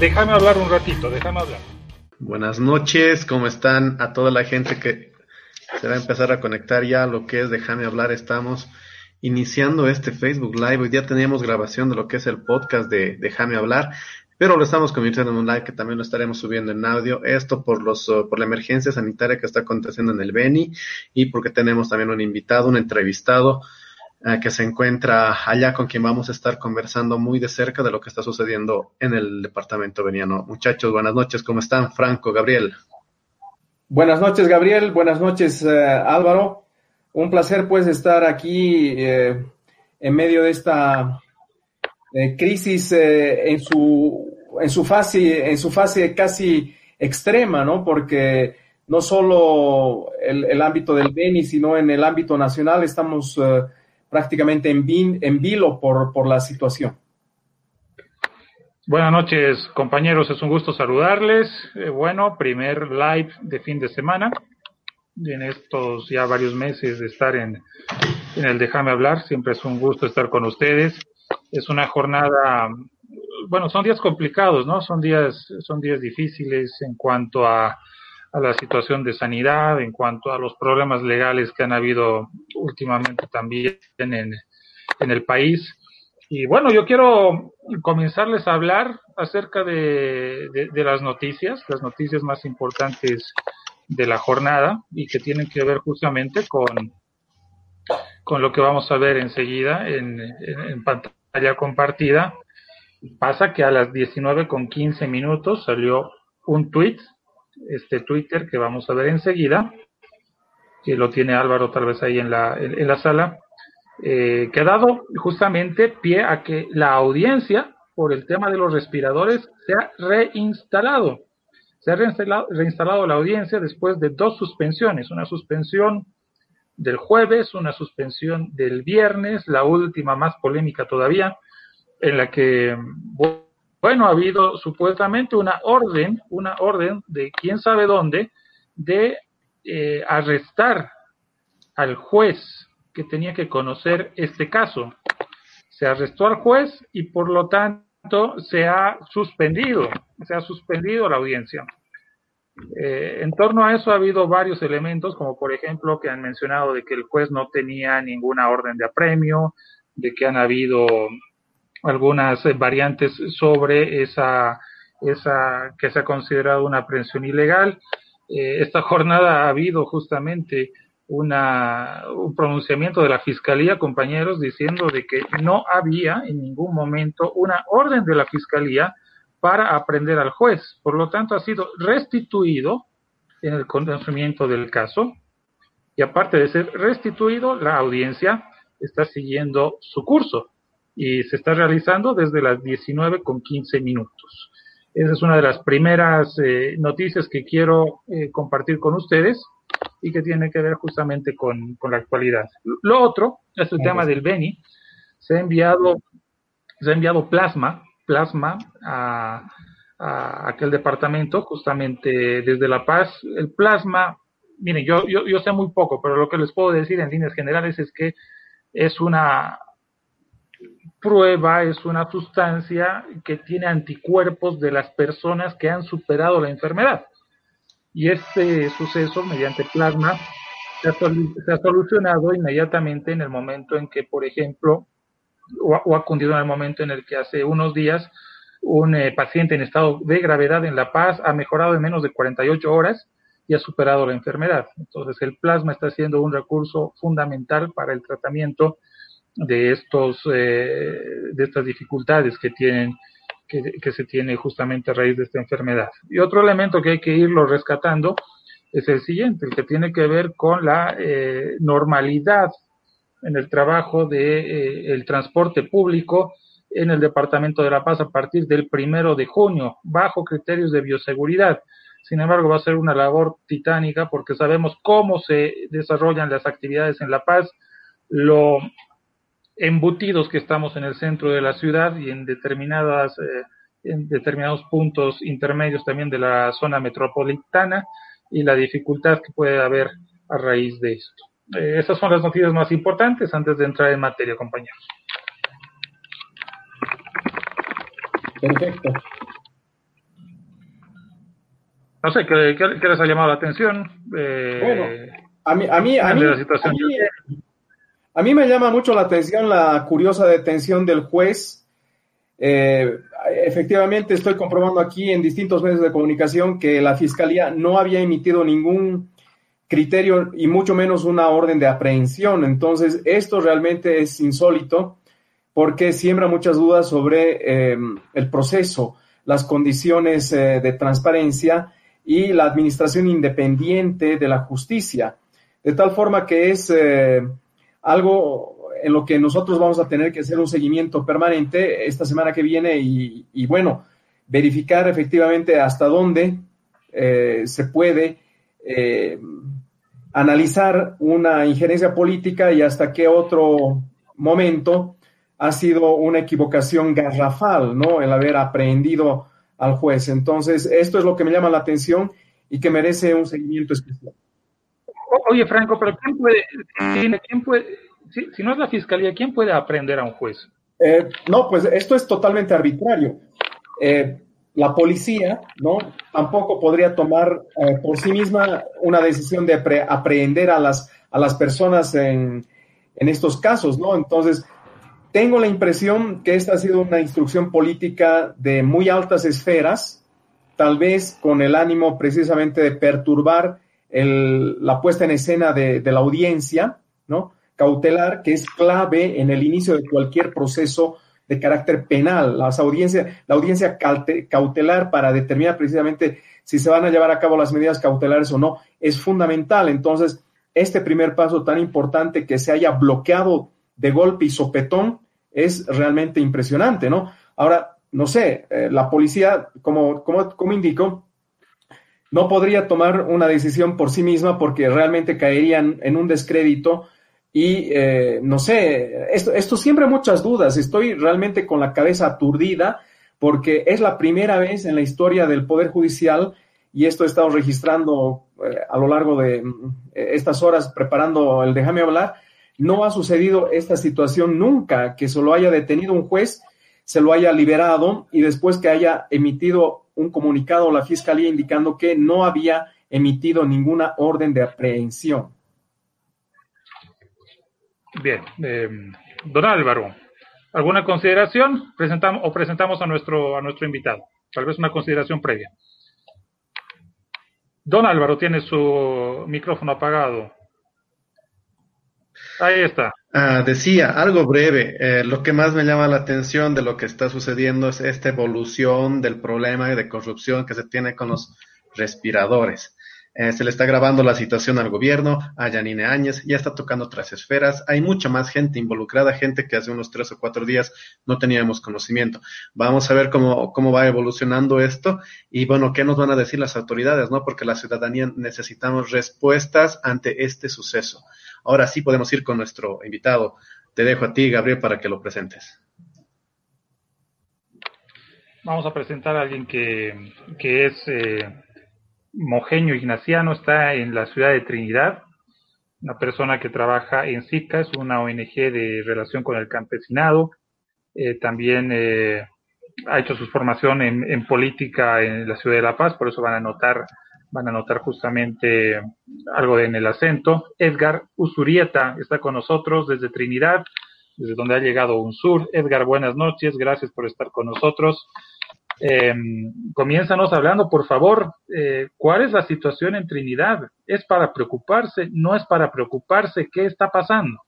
déjame hablar un ratito, déjame hablar. Buenas noches, ¿cómo están? A toda la gente que se va a empezar a conectar ya a lo que es Déjame hablar, estamos iniciando este Facebook Live. Hoy día teníamos grabación de lo que es el podcast de Déjame hablar, pero lo estamos convirtiendo en un live que también lo estaremos subiendo en audio. Esto por los uh, por la emergencia sanitaria que está aconteciendo en el Beni y porque tenemos también un invitado, un entrevistado eh, que se encuentra allá con quien vamos a estar conversando muy de cerca de lo que está sucediendo en el departamento veniano. Muchachos, buenas noches, ¿cómo están? Franco, Gabriel. Buenas noches, Gabriel. Buenas noches, eh, Álvaro. Un placer, pues, estar aquí eh, en medio de esta crisis en su en su fase en su fase casi extrema, ¿no? Porque no solo el, ámbito del Beni, sino en el ámbito nacional estamos prácticamente en, en vilo por, por la situación. Buenas noches, compañeros. Es un gusto saludarles. Eh, bueno, primer live de fin de semana. En estos ya varios meses de estar en, en el Déjame hablar, siempre es un gusto estar con ustedes. Es una jornada, bueno, son días complicados, ¿no? Son días, son días difíciles en cuanto a a la situación de sanidad, en cuanto a los problemas legales que han habido últimamente también en, el país. Y bueno, yo quiero comenzarles a hablar acerca de, las noticias, las noticias más importantes de la jornada y que tienen que ver justamente con, con lo que vamos a ver enseguida en, en, pantalla compartida. Pasa que a las 19 con 15 minutos salió un tweet este Twitter que vamos a ver enseguida, que lo tiene Álvaro tal vez ahí en la, en, la sala, eh, que ha dado justamente pie a que la audiencia por el tema de los respiradores se ha reinstalado. Se ha reinstalado, reinstalado la audiencia después de dos suspensiones, una suspensión del jueves, una suspensión del viernes, la última más polémica todavía, en la que bueno, ha habido supuestamente una orden, una orden de quién sabe dónde, de eh, arrestar al juez que tenía que conocer este caso. Se arrestó al juez y por lo tanto se ha suspendido, se ha suspendido la audiencia. Eh, en torno a eso ha habido varios elementos, como por ejemplo que han mencionado de que el juez no tenía ninguna orden de apremio, de que han habido algunas eh, variantes sobre esa, esa que se ha considerado una aprehensión ilegal. Eh, esta jornada ha habido justamente una, un pronunciamiento de la Fiscalía, compañeros, diciendo de que no había en ningún momento una orden de la Fiscalía para aprender al juez. Por lo tanto, ha sido restituido en el conocimiento del caso. Y aparte de ser restituido, la audiencia está siguiendo su curso y se está realizando desde las 19 con 15 minutos. Esa es una de las primeras eh, noticias que quiero eh, compartir con ustedes y que tiene que ver justamente con, con la actualidad. Lo otro es el tema del Beni. Se ha enviado, se ha enviado plasma, plasma a, a aquel departamento, justamente desde La Paz. El plasma, miren, yo, yo, yo sé muy poco, pero lo que les puedo decir en líneas generales es que es una prueba es una sustancia que tiene anticuerpos de las personas que han superado la enfermedad. Y este suceso, mediante plasma, se ha, solucionado inmediatamente en el momento en que, por ejemplo, o, ha acudido en el momento en el que hace unos días un eh, paciente en estado de gravedad en La Paz ha mejorado en menos de 48 horas y ha superado la enfermedad. Entonces, el plasma está siendo un recurso fundamental para el tratamiento de estos eh, de estas dificultades que tienen que, se tiene justamente a raíz de esta enfermedad. Y otro elemento que hay que irlo rescatando es el siguiente el que tiene que ver con la eh, normalidad en el trabajo de eh, el transporte público en el departamento de La Paz a partir del primero de junio bajo criterios de bioseguridad. Sin embargo, va a ser una labor titánica porque sabemos cómo se desarrollan las actividades en La Paz, lo embutidos que estamos en el centro de la ciudad y en determinadas eh, en determinados puntos intermedios también de la zona metropolitana y la dificultad que puede haber a raíz de esto. Eh, esas son las noticias más importantes antes de entrar en materia, compañeros. Perfecto. No sé, ¿qué, les ha llamado la atención? Eh, bueno, a mí, a mí, a mí, a mí, me llama mucho la atención la curiosa detención del juez. Eh, efectivamente, estoy comprobando aquí en distintos medios de comunicación que la Fiscalía no había emitido ningún criterio y mucho menos una orden de aprehensión. Entonces, esto realmente es insólito porque siembra muchas dudas sobre eh, el proceso, las condiciones de transparencia y la administración independiente de la justicia. De tal forma que es eh, algo en lo que nosotros vamos a tener que hacer un seguimiento permanente esta semana que viene y, bueno, verificar efectivamente hasta dónde eh, se puede eh, analizar una injerencia política y hasta qué otro momento ha sido una equivocación garrafal, ¿no? El haber aprehendido al juez. Entonces, esto es lo que me llama la atención y que merece un seguimiento especial. Oye, Franco, pero ¿quién puede, quién puede si, no es la fiscalía, ¿quién puede aprender a un juez? Eh, no, pues esto es totalmente arbitrario. Eh, la policía, ¿no? Tampoco podría tomar eh, por sí misma una decisión de aprehender a las, a las personas en, en estos casos, ¿no? Entonces, tengo la impresión que esta ha sido una instrucción política de muy altas esferas, tal vez con el ánimo precisamente de perturbar la puesta en escena de, la audiencia, ¿no? Cautelar, que es clave en el inicio de cualquier proceso de carácter penal. Las audiencias, la audiencia cautelar para determinar precisamente si se van a llevar a cabo las medidas cautelares o no es fundamental. Entonces, este primer paso tan importante que se haya bloqueado de golpe y sopetón es realmente impresionante, ¿no? Ahora, no sé, eh, la policía, como, como, como indico, no podría tomar una decisión por sí misma porque realmente caerían en un descrédito y eh, no sé, esto, esto siempre muchas dudas, estoy realmente con la cabeza aturdida porque es la primera vez en la historia del Poder Judicial y esto he estado registrando eh, a lo largo de estas horas preparando el déjame hablar, no ha sucedido esta situación nunca, que se lo haya detenido un juez, se lo haya liberado y después que haya emitido un comunicado a la fiscalía indicando que no había emitido ninguna orden de aprehensión. Bien, eh, don Álvaro, ¿alguna consideración? Presentamos o presentamos a nuestro a nuestro invitado. Tal vez una consideración previa. Don Álvaro tiene su micrófono apagado. Ahí está. Ah, decía, algo breve, eh, lo que más me llama la atención de lo que está sucediendo es esta evolución del problema de corrupción que se tiene con los respiradores. Eh, se le está grabando la situación al gobierno, a Yanine Áñez, ya está tocando otras esferas. Hay mucha más gente involucrada, gente que hace unos tres o cuatro días no teníamos conocimiento. Vamos a ver cómo, cómo va evolucionando esto y bueno, qué nos van a decir las autoridades, ¿no? Porque la ciudadanía necesitamos respuestas ante este suceso. Ahora sí podemos ir con nuestro invitado. Te dejo a ti, Gabriel, para que lo presentes. Vamos a presentar a alguien que, es eh, mojeño ignaciano, está en la ciudad de Trinidad, una persona que trabaja en SICA, es una ONG de relación con el campesinado, eh, también eh, ha hecho su formación en, política en la ciudad de La Paz, por eso van a notar van a notar justamente algo en el acento. Edgar Usurieta está con nosotros desde Trinidad, desde donde ha llegado un sur. Edgar, buenas noches, gracias por estar con nosotros. Eh, comiénzanos hablando, por favor, eh, ¿cuál es la situación en Trinidad? ¿Es para preocuparse? ¿No es para preocuparse? ¿Qué está pasando?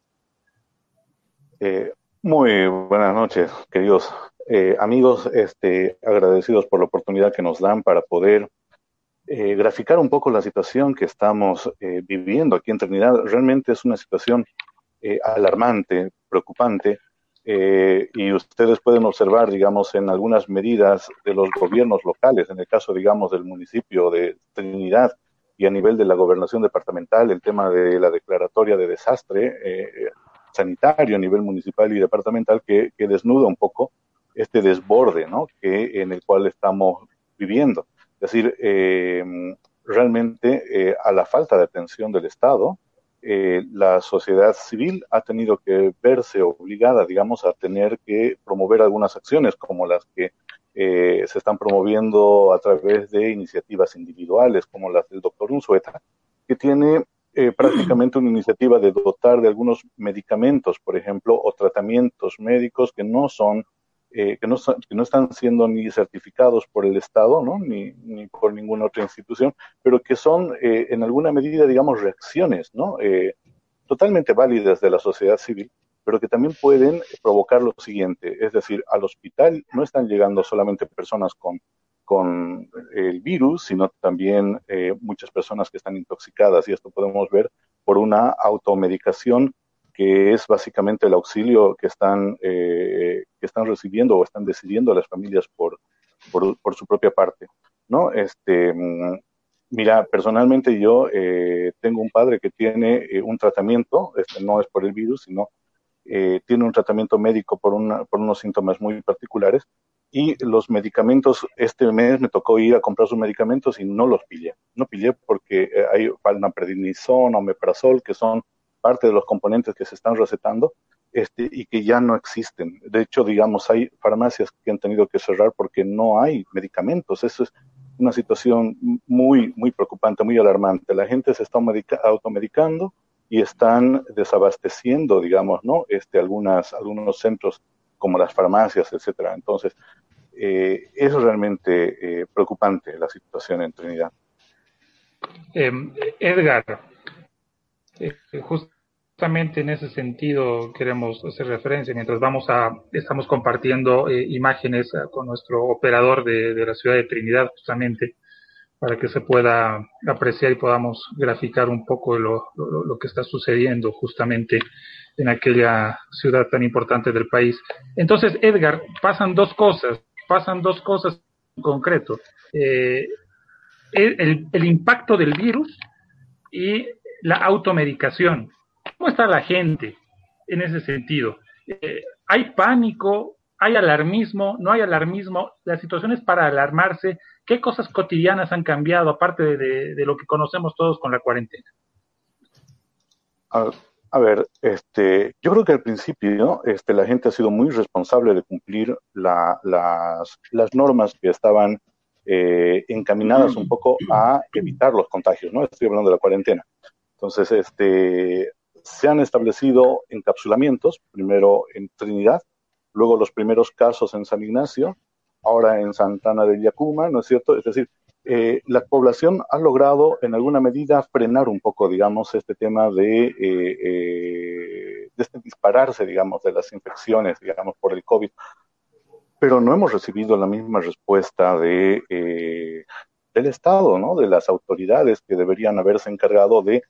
Eh, muy buenas noches, queridos eh, amigos, este, agradecidos por la oportunidad que nos dan para poder eh, graficar un poco la situación que estamos viviendo aquí en Trinidad. Realmente es una situación alarmante, preocupante, y ustedes pueden observar, digamos, en algunas medidas de los gobiernos locales, en el caso, digamos, del municipio de Trinidad y a nivel de la gobernación departamental, el tema de la declaratoria de desastre sanitario a nivel municipal y departamental que, que desnuda un poco este desborde, ¿no? Que en el cual estamos viviendo. Es decir, eh, realmente eh, a la falta de atención del Estado, eh, la sociedad civil ha tenido que verse obligada, digamos, a tener que promover algunas acciones como las que eh, se están promoviendo a través de iniciativas individuales como las del doctor Unzueta, que tiene eh, prácticamente una iniciativa de dotar de algunos medicamentos, por ejemplo, o tratamientos médicos que no son, eh, que, no, que no están siendo ni certificados por el Estado, ¿no? Ni, ni por ninguna otra institución, pero que son en alguna medida, digamos, reacciones, ¿no? totalmente válidas de la sociedad civil pero que también pueden provocar lo siguiente, es decir, al hospital no están llegando solamente personas con, con el virus, sino también eh, muchas personas que están intoxicadas y esto podemos ver por una automedicación que es básicamente el auxilio que están, eh, que están recibiendo o están decidiendo las familias por, por, su propia parte. ¿no? Este, mm, mira, personalmente yo eh, tengo un padre que tiene un tratamiento, este no es por el virus, sino eh, tiene un tratamiento médico por, una, por unos síntomas muy particulares y los medicamentos, este mes me tocó ir a comprar sus medicamentos y no los pillé. No pillé porque eh, hay o omeprazol, que son parte de los componentes que se están recetando este, y que ya no existen. De hecho, digamos, hay farmacias que han tenido que cerrar porque no hay medicamentos. Eso es una situación muy, muy preocupante, muy alarmante. La gente se está automedicando y están desabasteciendo, digamos, ¿no? Este, algunas, algunos centros como las farmacias, etcétera. Entonces, eh, es realmente eh, preocupante la situación en Trinidad. Em, Edgar, eh, justamente en ese sentido queremos hacer referencia mientras vamos a, estamos compartiendo imágenes con nuestro operador de, de la ciudad de Trinidad, justamente para que se pueda apreciar y podamos graficar un poco lo, lo, que está sucediendo justamente en aquella ciudad tan importante del país. Entonces, Edgar, pasan dos cosas, pasan dos cosas en concreto. Eh, el, el, impacto del virus y la automedicación. ¿Cómo está la gente en ese sentido? Eh, ¿Hay pánico? ¿Hay alarmismo? ¿No hay alarmismo? La situación es para alarmarse ¿Qué cosas cotidianas han cambiado aparte de, lo que conocemos todos con la cuarentena? A, ver, este, yo creo que al principio este, la gente ha sido muy responsable de cumplir las, normas que estaban eh, encaminadas un poco a evitar los contagios, ¿no? Estoy hablando de la cuarentena. Entonces, este, se han establecido encapsulamientos, primero en Trinidad, luego los primeros casos en San Ignacio, ahora en Santana de Yacuma, ¿no es cierto? Es decir, eh, la población ha logrado en alguna medida frenar un poco, digamos, este tema de, eh, eh, de este dispararse, digamos, de las infecciones, digamos, por el COVID. Pero no hemos recibido la misma respuesta de, del Estado, ¿no? De las autoridades que deberían haberse encargado de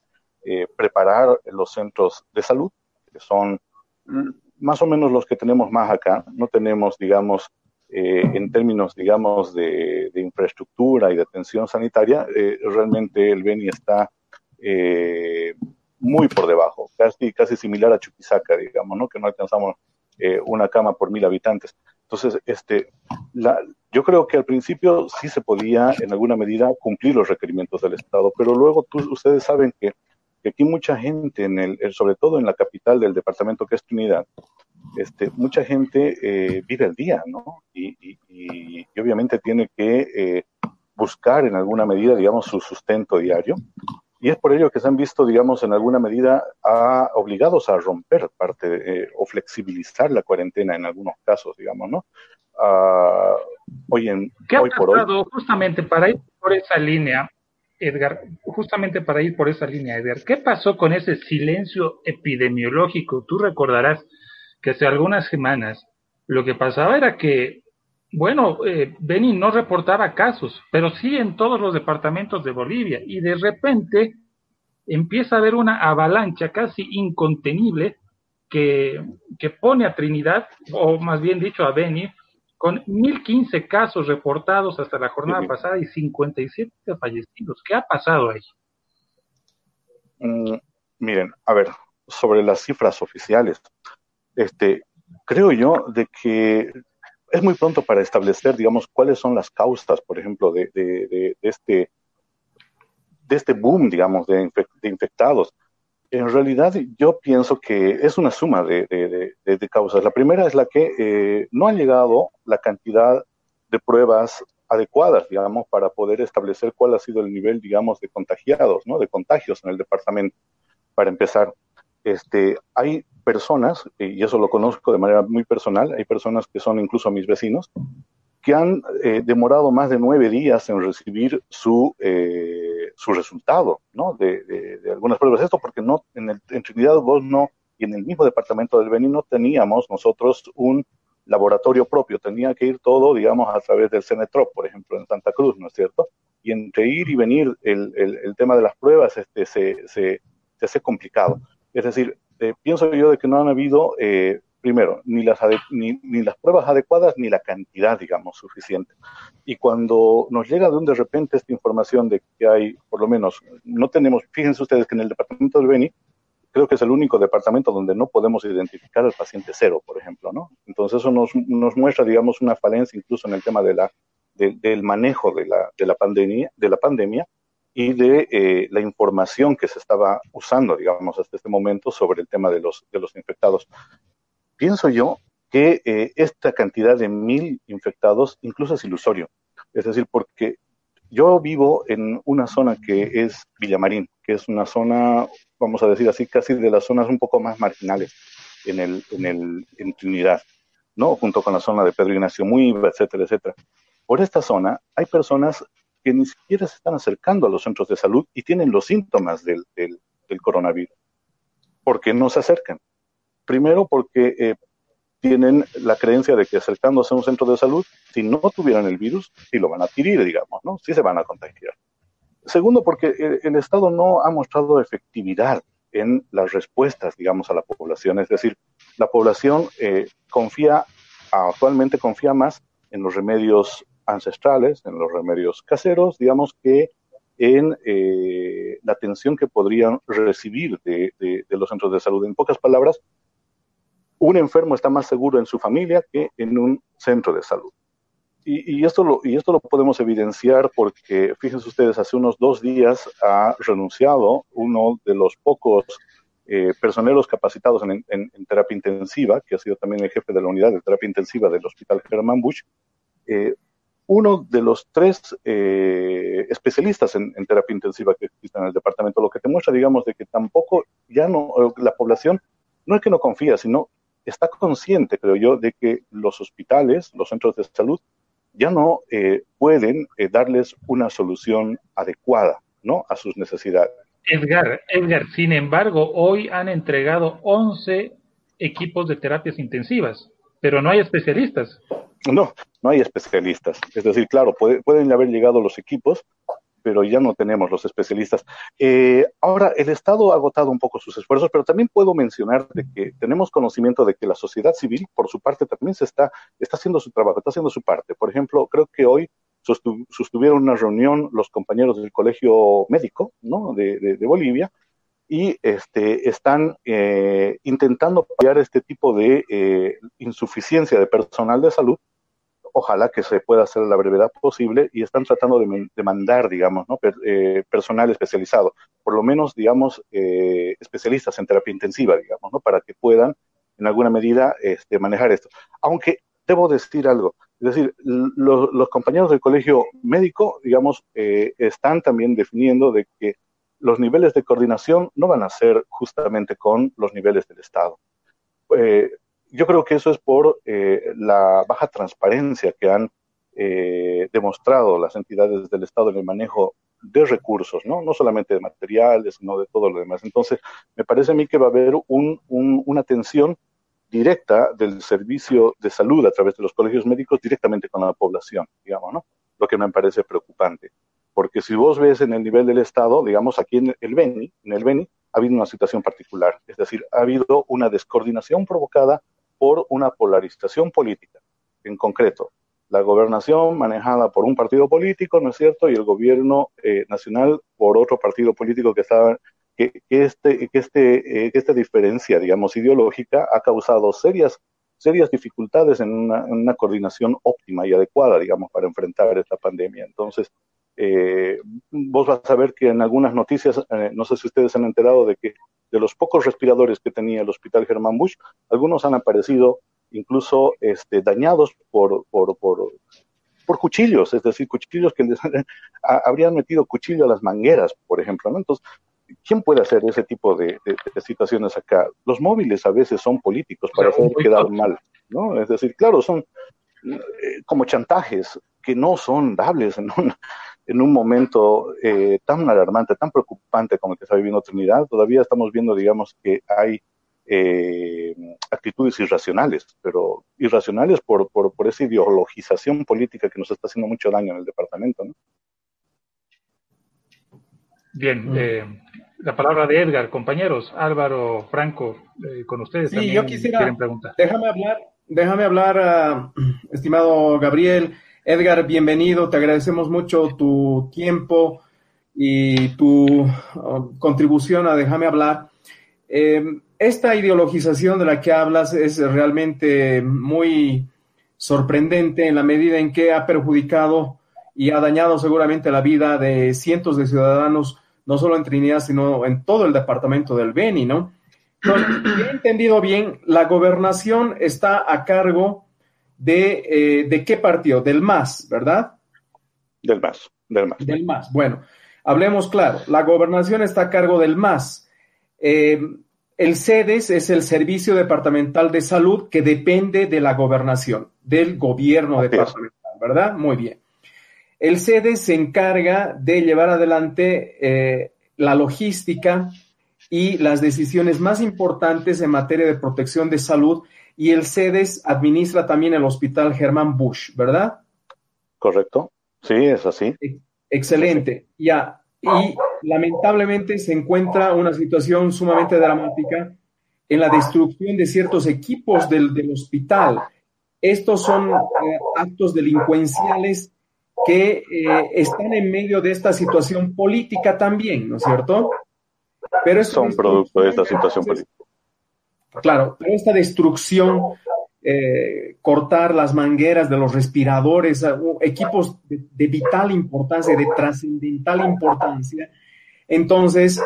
preparar los centros de salud, que son más o menos los que tenemos más acá. No tenemos, digamos, eh, en términos, digamos, de, infraestructura y de atención sanitaria, eh, realmente el Beni está eh, muy por debajo, casi, casi similar a Chuquisaca, digamos, ¿no? que no alcanzamos una cama por mil habitantes. Entonces, este, yo creo que al principio sí se podía en alguna medida cumplir los requerimientos del Estado, pero luego tú, ustedes saben que, que aquí mucha gente, en el, sobre todo en la capital del departamento que es Trinidad, este, mucha gente eh, vive el día, ¿no? Y, obviamente tiene que eh, buscar en alguna medida, digamos, su sustento diario. Y es por ello que se han visto, digamos, en alguna medida obligados a romper parte eh, o flexibilizar la cuarentena en algunos casos, digamos, ¿no? Uh, hoy en, ¿Qué hoy ha pasado justamente para ir por esa línea, Edgar? Justamente para ir por esa línea, Edgar, ¿qué pasó con ese silencio epidemiológico? Tú recordarás que hace algunas semanas lo que pasaba era que, bueno, eh, Beni no reportaba casos, pero sí en todos los departamentos de Bolivia, y de repente empieza a haber una avalancha casi incontenible que, que pone a Trinidad, o más bien dicho a Beni, con 1015 casos reportados hasta la jornada pasada y 57 fallecidos. ¿Qué ha pasado ahí? Mm, miren, a ver, sobre las cifras oficiales, este, creo yo de que es muy pronto para establecer, digamos, cuáles son las causas, por ejemplo, de, de, este, de este boom, digamos, de, infectados. En realidad, yo pienso que es una suma de, causas. La primera es la que eh, no ha llegado la cantidad de pruebas adecuadas, digamos, para poder establecer cuál ha sido el nivel, digamos, de contagiados, ¿no? De contagios en el departamento. Para empezar, este, hay personas, y eso lo conozco de manera muy personal, hay personas que son incluso mis vecinos, que han eh, demorado más de nueve días en recibir su, eh, su resultado, ¿no? De, de, algunas pruebas. Esto porque no, en, el, en Trinidad vos y en el mismo departamento del Beni no teníamos nosotros un laboratorio propio, tenía que ir todo, digamos, a través del Cenetrop, por ejemplo, en Santa Cruz, ¿no es cierto? Y entre ir y venir el, el, el tema de las pruebas este, se, se, se hace complicado. Es decir, eh, pienso yo de que no han habido, eh, primero, ni las, ni, ni, las pruebas adecuadas ni la cantidad, digamos, suficiente. Y cuando nos llega de un de repente esta información de que hay, por lo menos, no tenemos, fíjense ustedes que en el departamento del Beni, creo que es el único departamento donde no podemos identificar al paciente cero, por ejemplo, ¿no? Entonces eso nos, nos muestra, digamos, una falencia incluso en el tema de la, de, del manejo de la, de la pandemia, de la pandemia y de eh, la información que se estaba usando, digamos, hasta este momento sobre el tema de los, de los infectados. Pienso yo que eh, esta cantidad de mil infectados incluso es ilusorio. Es decir, porque yo vivo en una zona que es Villamarín, que es una zona, vamos a decir así, casi de las zonas un poco más marginales en, el, en, el, en Trinidad, ¿no? Junto con la zona de Pedro Ignacio Muiva, etcétera, etcétera. Por esta zona hay personas que ni siquiera se están acercando a los centros de salud y tienen los síntomas del, del, del coronavirus. porque no se acercan? Primero porque eh, tienen la creencia de que acercándose a un centro de salud, si no tuvieran el virus, sí lo van a adquirir, digamos, ¿no? Sí se van a contagiar. Segundo, porque el, el Estado no ha mostrado efectividad en las respuestas, digamos, a la población. Es decir, la población eh, confía, actualmente confía más en los remedios ancestrales, en los remedios caseros, digamos que en eh, la atención que podrían recibir de, los centros de salud. En pocas palabras, un enfermo está más seguro en su familia que en un centro de salud. Y, esto lo, y esto lo podemos evidenciar porque, fíjense ustedes, hace unos dos días ha renunciado uno de los pocos eh, personeros capacitados en, en, en, terapia intensiva, que ha sido también el jefe de la unidad de terapia intensiva del Hospital Germán Bush, eh, uno de los tres eh, especialistas en, en, terapia intensiva que existen en el departamento, lo que te muestra, digamos, de que tampoco ya no, la población no es que no confía, sino está consciente, creo yo, de que los hospitales, los centros de salud, ya no eh, pueden eh, darles una solución adecuada, ¿no? A sus necesidades. Edgar, Edgar, sin embargo, hoy han entregado 11 equipos de terapias intensivas, pero no hay especialistas. No, no hay especialistas. Es decir, claro, puede, pueden haber llegado los equipos, pero ya no tenemos los especialistas. Eh, ahora, el Estado ha agotado un poco sus esfuerzos, pero también puedo mencionar de que tenemos conocimiento de que la sociedad civil, por su parte, también se está, está haciendo su trabajo, está haciendo su parte. Por ejemplo, creo que hoy sostu sostuvieron una reunión los compañeros del Colegio Médico ¿no? de, Bolivia y este, están eh, intentando apoyar este tipo de eh, insuficiencia de personal de salud ojalá que se pueda hacer la brevedad posible y están tratando de, mandar, digamos, ¿no? Eh, personal especializado, por lo menos, digamos, eh, especialistas en terapia intensiva, digamos, ¿no? Para que puedan, en alguna medida, este, manejar esto. Aunque debo decir algo, es decir, lo, los compañeros del colegio médico, digamos, eh, están también definiendo de que los niveles de coordinación no van a ser justamente con los niveles del Estado. Yo creo que eso es por eh, la baja transparencia que han eh, demostrado las entidades del Estado en el manejo de recursos, ¿no? No solamente de materiales, sino de todo lo demás. Entonces, me parece a mí que va a haber un, un, una atención directa del servicio de salud a través de los colegios médicos directamente con la población, digamos, ¿no? Lo que me parece preocupante. Porque si vos ves en el nivel del Estado, digamos, aquí en el Beni, en el Beni, ha habido una situación particular. Es decir, ha habido una descoordinación provocada por una polarización política. En concreto, la gobernación manejada por un partido político, ¿no es cierto? Y el gobierno eh, nacional por otro partido político que estaba que, que este que este eh, que esta diferencia, digamos, ideológica ha causado serias serias dificultades en una, en una coordinación óptima y adecuada, digamos, para enfrentar esta pandemia. Entonces, eh, vos vas a ver que en algunas noticias, eh, no sé si ustedes han enterado de que de los pocos respiradores que tenía el Hospital Germán Bush, algunos han aparecido incluso este, dañados por, por, por, por cuchillos, es decir, cuchillos que les habrían metido cuchillo a las mangueras, por ejemplo, ¿no? Entonces, ¿quién puede hacer ese tipo de, situaciones acá? Los móviles a veces son políticos para hacer quedar mal, ¿no? Es decir, claro, son como chantajes que no son dables en un, en un momento eh, tan alarmante, tan preocupante como el que está viviendo Trinidad. Todavía estamos viendo, digamos, que hay eh, actitudes irracionales, pero irracionales por, por, por, esa ideologización política que nos está haciendo mucho daño en el departamento. ¿no? Bien, mm. eh, la palabra de Edgar, compañeros, Álvaro, Franco, eh, con ustedes. Sí, yo quisiera, déjame hablar, déjame hablar, ah, estimado Gabriel. Edgar, bienvenido, te agradecemos mucho tu tiempo y tu ah, contribución a Déjame hablar. Eh, esta ideologización de la que hablas es realmente muy sorprendente en la medida en que ha perjudicado y ha dañado seguramente la vida de cientos de ciudadanos, no solo en Trinidad, sino en todo el departamento del Beni, ¿no? Entonces, he entendido bien, la gobernación está a cargo de, eh, ¿de qué partido? Del MAS, ¿verdad? Del MAS, del MAS. Del MAS. Bueno, hablemos claro, la gobernación está a cargo del MAS. Eh, el CEDES es el Servicio Departamental de Salud que depende de la gobernación, del gobierno departamental, ¿verdad? Muy bien. El CEDES se encarga de llevar adelante eh, la logística y las decisiones más importantes en materia de protección de salud y el CEDES administra también el Hospital Germán Bush, ¿verdad? Correcto. Sí, es así. Excelente. Ya, y lamentablemente se encuentra una situación sumamente dramática en la destrucción de ciertos equipos del, hospital. Estos son eh, actos delincuenciales que eh, están en medio de esta situación política también, ¿no es cierto? Pero son producto de esta situación política. Claro, pero esta destrucción eh, cortar las mangueras de los respiradores, equipos de, vital importancia, de trascendental importancia. Entonces,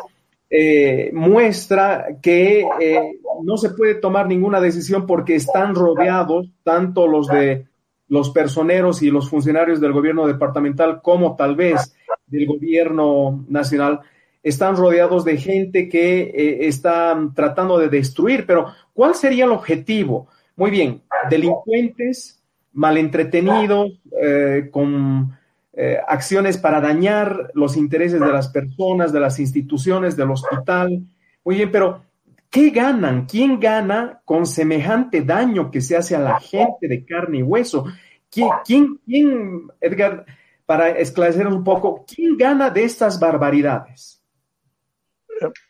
eh, muestra que eh, no se puede tomar ninguna decisión porque están rodeados tanto los de los personeros y los funcionarios del gobierno departamental como tal vez del gobierno nacional están rodeados de gente que está tratando de destruir. Pero, ¿cuál sería el objetivo? Muy bien, delincuentes malentretenidos, eh, con eh, acciones para dañar los intereses de las personas, de las instituciones, del hospital. Muy bien, pero ¿qué ganan? ¿Quién gana con semejante daño que se hace a la gente de carne y hueso? ¿Quién, quién, quién Edgar, para esclarecer un poco, quién gana de estas barbaridades?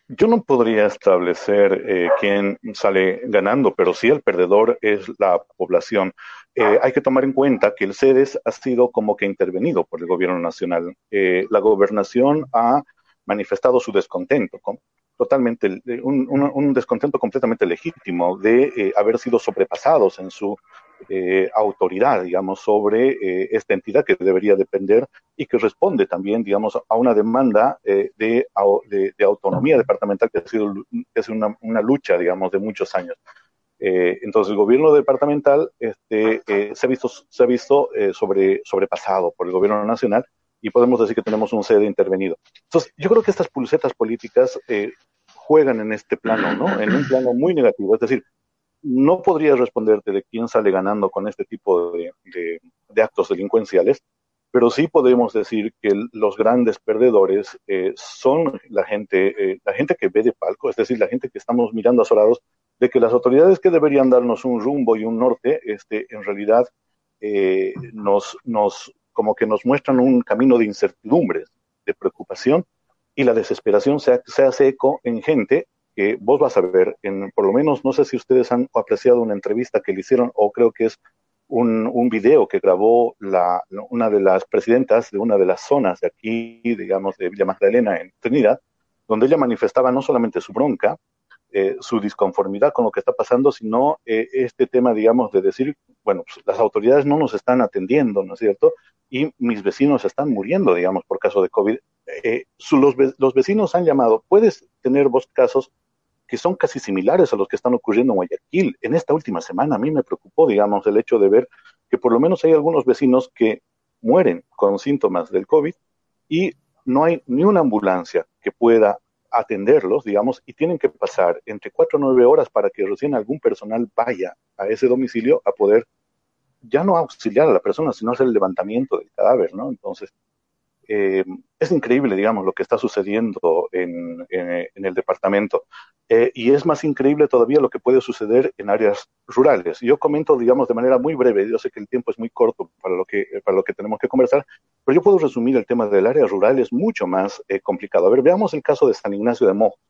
Yo no podría establecer eh, quién sale ganando, pero sí el perdedor es la población. Eh, hay que tomar en cuenta que el CEDES ha sido como que intervenido por el gobierno nacional. Eh, la gobernación ha manifestado su descontento con, totalmente, un, descontento completamente legítimo de haber sido sobrepasados en su eh, autoridad, digamos, sobre eh, esta entidad que debería depender y que responde también, digamos, a una demanda de, de, autonomía departamental que ha sido es una, una, lucha, digamos, de muchos años. entonces, el gobierno departamental este, se ha visto, se ha visto sobre, sobrepasado por el gobierno nacional y podemos decir que tenemos un sede intervenido. Entonces, yo creo que estas pulsetas políticas eh, juegan en este plano, ¿no? En un plano muy negativo. Es decir, no podría responderte de quién sale ganando con este tipo de, actos delincuenciales, pero sí podemos decir que los grandes perdedores eh, son la gente, eh, la gente que ve de palco, es decir, la gente que estamos mirando azorados de que las autoridades que deberían darnos un rumbo y un norte, este, en realidad nos, nos como que nos muestran un camino de incertidumbres, de preocupación, y la desesperación se, hace eco en gente que vos vas a ver, en, por lo menos no sé si ustedes han apreciado una entrevista que le hicieron, o creo que es un, un video que grabó la, una de las presidentas de una de las zonas de aquí, digamos, de Villa Magdalena en Trinidad, donde ella manifestaba no solamente su bronca, eh, su disconformidad con lo que está pasando, sino eh, este tema, digamos, de decir, bueno, pues, las autoridades no nos están atendiendo, ¿no es cierto? Y mis vecinos están muriendo, digamos, por caso de COVID. Eh, los, los, vecinos han llamado, puedes tener vos casos que son casi similares a los que están ocurriendo en Guayaquil. En esta última semana a mí me preocupó, digamos, el hecho de ver que por lo menos hay algunos vecinos que mueren con síntomas del COVID y no hay ni una ambulancia que pueda atenderlos, digamos, y tienen que pasar entre cuatro o nueve horas para que recién algún personal vaya a ese domicilio a poder ya no auxiliar a la persona, sino hacer el levantamiento del cadáver, ¿no? Entonces, eh, es increíble, digamos, lo que está sucediendo en, el departamento. Eh, y es más increíble todavía lo que puede suceder en áreas rurales. Yo comento, digamos, de manera muy breve, yo sé que el tiempo es muy corto para lo que, para lo que tenemos que conversar, pero yo puedo resumir el tema del área rural, es mucho más eh, complicado. A ver, veamos el caso de San Ignacio de Mojos.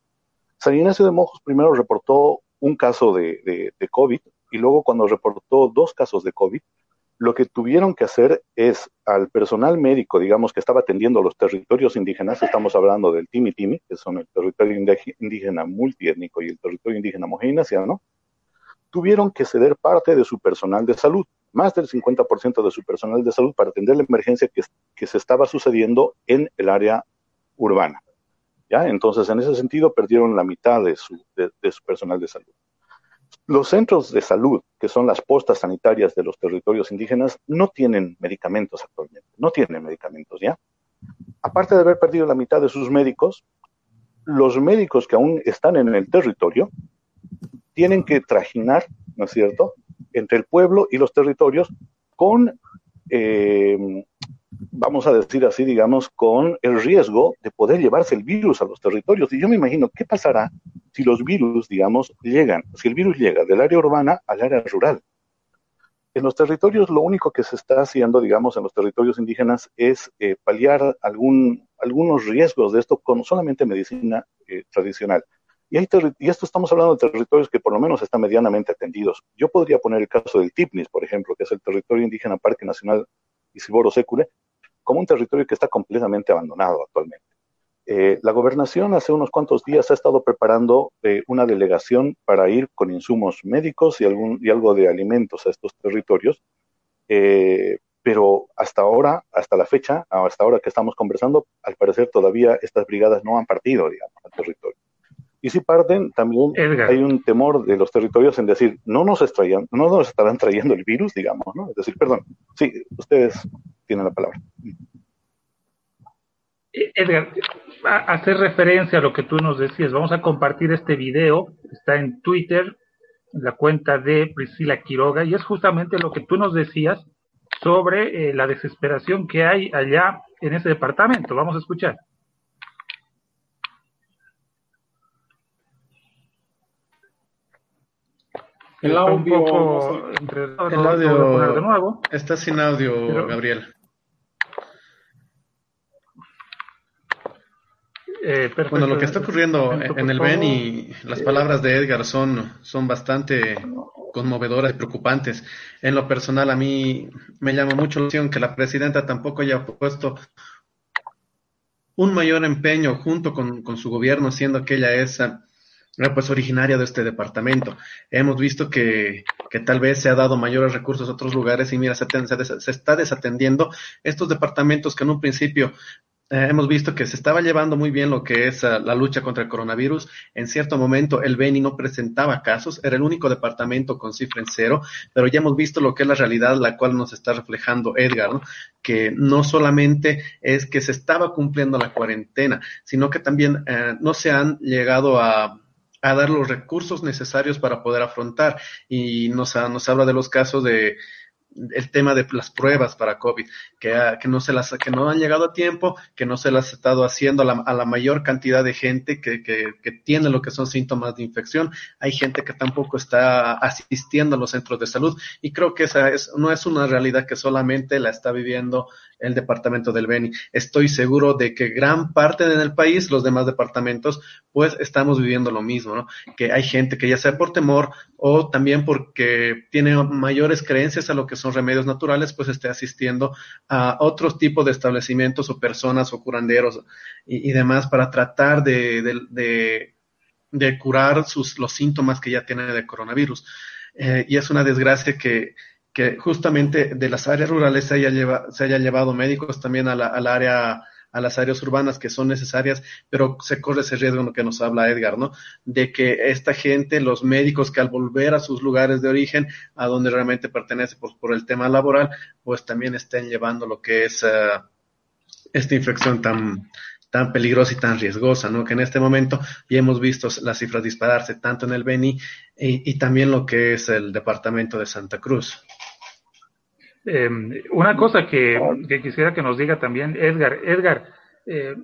San Ignacio de Mojos primero reportó un caso de, de COVID y luego cuando reportó dos casos de COVID, lo que tuvieron que hacer es al personal médico, digamos, que estaba atendiendo los territorios indígenas, estamos hablando del Timi Timi, que son el territorio indígena multiétnico y el territorio indígena ¿no? tuvieron que ceder parte de su personal de salud, más del 50% de su personal de salud para atender la emergencia que, se estaba sucediendo en el área urbana. ¿ya? Entonces, en ese sentido, perdieron la mitad de su personal de salud. Los centros de salud, que son las postas sanitarias de los territorios indígenas, no tienen medicamentos actualmente, no tienen medicamentos, ¿ya? Aparte de haber perdido la mitad de sus médicos, los médicos que aún están en el territorio tienen que trajinar, ¿no es cierto?, entre el pueblo y los territorios con eh, vamos a decir así, digamos, con el riesgo de poder llevarse el virus a los territorios. Y yo me imagino, ¿qué pasará si los virus, digamos, llegan, si el virus llega del área urbana al área rural? En los territorios, lo único que se está haciendo, digamos, en los territorios indígenas es eh, paliar algún, algunos riesgos de esto con solamente medicina eh, tradicional. Y, hay y esto estamos hablando de territorios que por lo menos están medianamente atendidos. Yo podría poner el caso del Tipnis, por ejemplo, que es el territorio indígena Parque Nacional Isiboro Secule, como un territorio que está completamente abandonado actualmente. Eh, la gobernación hace unos cuantos días ha estado preparando eh, una delegación para ir con insumos médicos y, algún, y algo de alimentos a estos territorios, eh, pero hasta ahora, hasta la fecha, hasta ahora que estamos conversando, al parecer todavía estas brigadas no han partido, al territorio. Y si parten, también hay un temor de los territorios en decir, no nos, no nos estarán trayendo el virus, digamos, ¿no? Es decir, perdón, sí, ustedes tiene la palabra. Eh, Edgar, hacer referencia a lo que tú nos decías, vamos a compartir este video, está en Twitter, en la cuenta de Priscila Quiroga, y es justamente lo que tú nos decías sobre eh, la desesperación que hay allá en ese departamento. Vamos a escuchar. El audio, el audio de nuevo. está sin audio, Gabriel. Eh, bueno, lo que está ocurriendo en el Ben y las palabras de Edgar son, son bastante conmovedoras y preocupantes. En lo personal, a mí me llama mucho la atención que la presidenta tampoco haya puesto un mayor empeño junto con, con su gobierno, siendo que ella es pues originaria de este departamento. Hemos visto que, que, tal vez se ha dado mayores recursos a otros lugares y mira, se, se, está desatendiendo estos departamentos que en un principio eh, hemos visto que se estaba llevando muy bien lo que es uh, la lucha contra el coronavirus. En cierto momento el Beni no presentaba casos, era el único departamento con cifra en cero, pero ya hemos visto lo que es la realidad, la cual nos está reflejando Edgar, que no solamente es que se estaba cumpliendo la cuarentena, sino que también uh, no se han llegado a a dar los recursos necesarios para poder afrontar. Y nos, nos habla de los casos de el tema de las pruebas para COVID, que, que, no se las, que no han llegado a tiempo, que no se las ha estado haciendo a la, a la mayor cantidad de gente que, que, que, tiene lo que son síntomas de infección. Hay gente que tampoco está asistiendo a los centros de salud y creo que esa es, no es una realidad que solamente la está viviendo el departamento del Beni. Estoy seguro de que gran parte del país, los demás departamentos, pues estamos viviendo lo mismo, ¿no? Que hay gente que ya sea por temor o también porque tiene mayores creencias a lo que son remedios naturales, pues esté asistiendo a otros tipos de establecimientos o personas o curanderos y, demás para tratar de, curar sus, los síntomas que ya tiene de coronavirus. Eh, y es una desgracia que, justamente de las áreas rurales se haya, llevado médicos también a la, al área a las áreas urbanas que son necesarias, pero se corre ese riesgo en lo que nos habla Edgar, ¿no? De que esta gente, los médicos que al volver a sus lugares de origen, a donde realmente pertenece por, por el tema laboral, pues también estén llevando lo que es eh, esta infección tan, tan peligrosa y tan riesgosa, ¿no? Que en este momento ya hemos visto las cifras dispararse tanto en el Beni y, también lo que es el departamento de Santa Cruz. Eh, una cosa que, quisiera que nos diga también Edgar, Edgar, eh,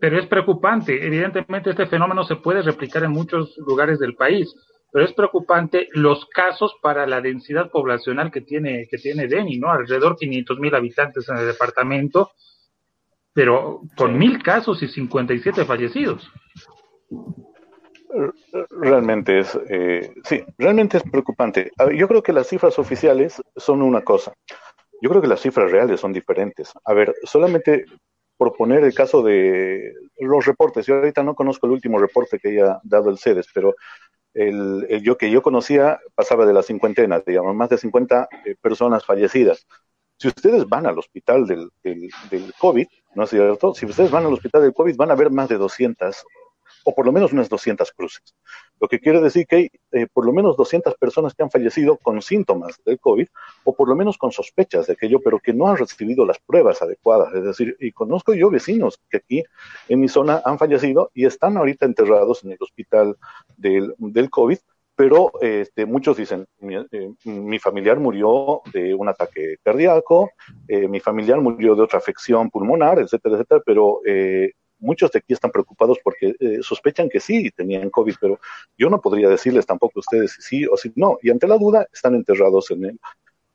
pero es preocupante. Evidentemente este fenómeno se puede replicar en muchos lugares del país, pero es preocupante los casos para la densidad poblacional que tiene que tiene Beni, ¿no? Alrededor de 500 mil habitantes en el departamento pero con mil casos y 57 fallecidos. Realmente es, eh, sí, realmente es preocupante. Yo creo que las cifras oficiales son una cosa. Yo creo que las cifras reales son diferentes. A ver, solamente por poner el caso de los reportes, yo ahorita no conozco el último reporte que haya dado el CEDES, pero el, yo que yo conocía pasaba de la cincuentena, digamos, más de 50 eh, personas fallecidas. Si ustedes van al hospital del, del, del, COVID, ¿no es cierto? Si ustedes van al hospital del COVID, van a ver más de 200, o por lo menos unas 200 cruces. Lo que quiere decir que hay eh, por lo menos 200 personas que han fallecido con síntomas del COVID, o por lo menos con sospechas de aquello, pero que no han recibido las pruebas adecuadas. Es decir, y conozco yo vecinos que aquí en mi zona han fallecido y están ahorita enterrados en el hospital del, del COVID pero este, muchos dicen, mi, eh, familiar murió de un ataque cardíaco, eh, mi familiar murió de otra afección pulmonar, etcétera, etcétera, pero eh, muchos de aquí están preocupados porque sospechan que sí tenían COVID, pero yo no podría decirles tampoco a ustedes si sí o si no, y ante la duda están enterrados en el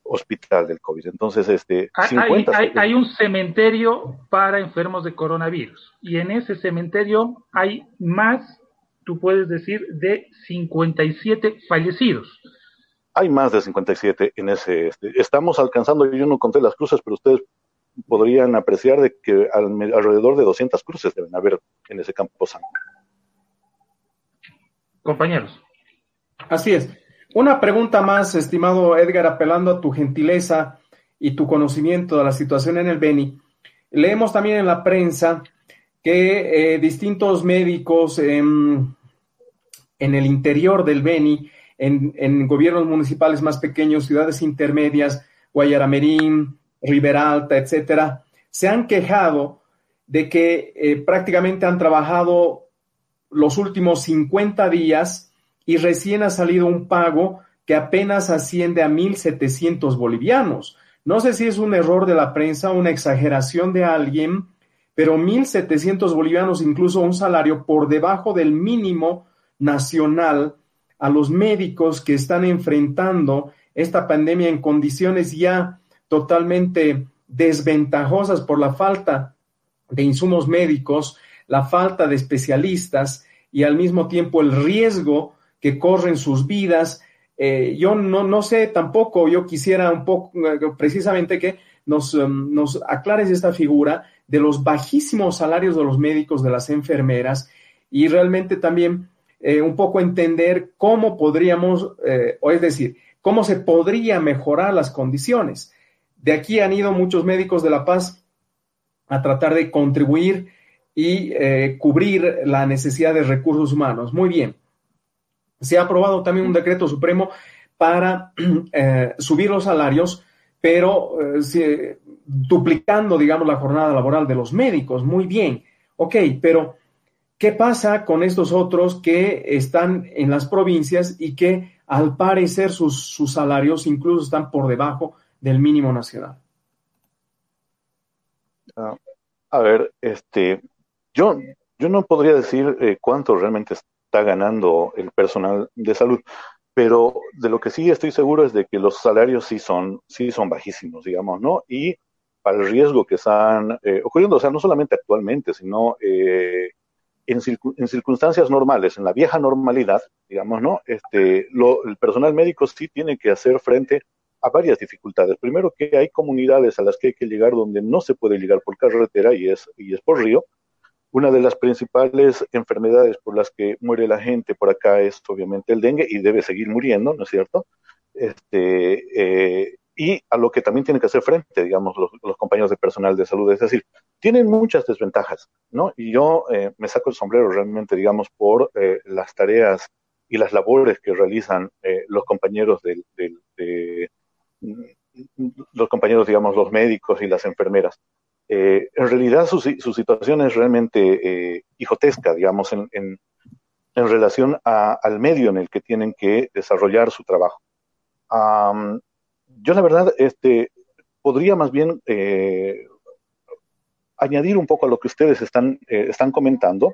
hospital del COVID. Entonces, este, hay, hay un cementerio para enfermos de coronavirus y en ese cementerio hay más tú puedes decir, de 57 fallecidos. Hay más de 57 en ese. Este, estamos alcanzando, yo no conté las cruces, pero ustedes podrían apreciar de que alrededor de 200 cruces deben haber en ese campo santo. Compañeros. Así es. Una pregunta más, estimado Edgar, apelando a tu gentileza y tu conocimiento de la situación en el Beni. Leemos también en la prensa que eh, distintos médicos, en en el interior del Beni, en, gobiernos municipales más pequeños, ciudades intermedias, Guayaramerín, Riberalta, etcétera, se han quejado de que eh, prácticamente han trabajado los últimos 50 días y recién ha salido un pago que apenas asciende a 1.700 bolivianos. No sé si es un error de la prensa, una exageración de alguien, pero 1.700 bolivianos, incluso un salario por debajo del mínimo nacional a los médicos que están enfrentando esta pandemia en condiciones ya totalmente desventajosas por la falta de insumos médicos, la falta de especialistas y al mismo tiempo el riesgo que corren sus vidas. Eh, yo no, no sé tampoco, yo quisiera un poco eh, precisamente que nos, um, nos aclares esta figura de los bajísimos salarios de los médicos, de las enfermeras y realmente también eh, un poco entender cómo podríamos, o es decir, cómo se podría mejorar las condiciones. De aquí han ido muchos médicos de La Paz a tratar de contribuir y eh, cubrir la necesidad de recursos humanos. Muy bien. Se ha aprobado también un decreto supremo para subir los salarios, pero duplicando, digamos, la jornada laboral de los médicos. Muy bien. Ok, pero ¿Qué pasa con estos otros que están en las provincias y que al parecer sus, salarios incluso están por debajo del mínimo nacional? Ah, a ver, este, yo, yo no podría decir eh, cuánto realmente está ganando el personal de salud, pero de lo que sí estoy seguro es de que los salarios sí son, sí son bajísimos, digamos, ¿no? Y para el riesgo que están eh, ocurriendo, o sea, no solamente actualmente, sino eh, en, circunstancias normales, en la vieja normalidad, digamos, ¿no? Este, el personal médico sí tiene que hacer frente a varias dificultades. Primero que hay comunidades a las que hay que llegar donde no se puede llegar por carretera y es, y es por río. Una de las principales enfermedades por las que muere la gente por acá es obviamente el dengue y debe seguir muriendo, ¿no es cierto? Este, eh, y a lo que también tienen que hacer frente, digamos, los, compañeros de personal de salud. Es decir, tienen muchas desventajas, ¿no? Y yo eh, me saco el sombrero realmente, digamos, por eh, las tareas y las labores que realizan eh, los compañeros del, de, los compañeros, digamos, los médicos y las enfermeras. en realidad su, su, situación es realmente hijotesca, digamos, en, en, en relación al medio en el que tienen que desarrollar su trabajo yo la verdad, este, podría más bien eh, añadir un poco a lo que ustedes están, eh, están comentando,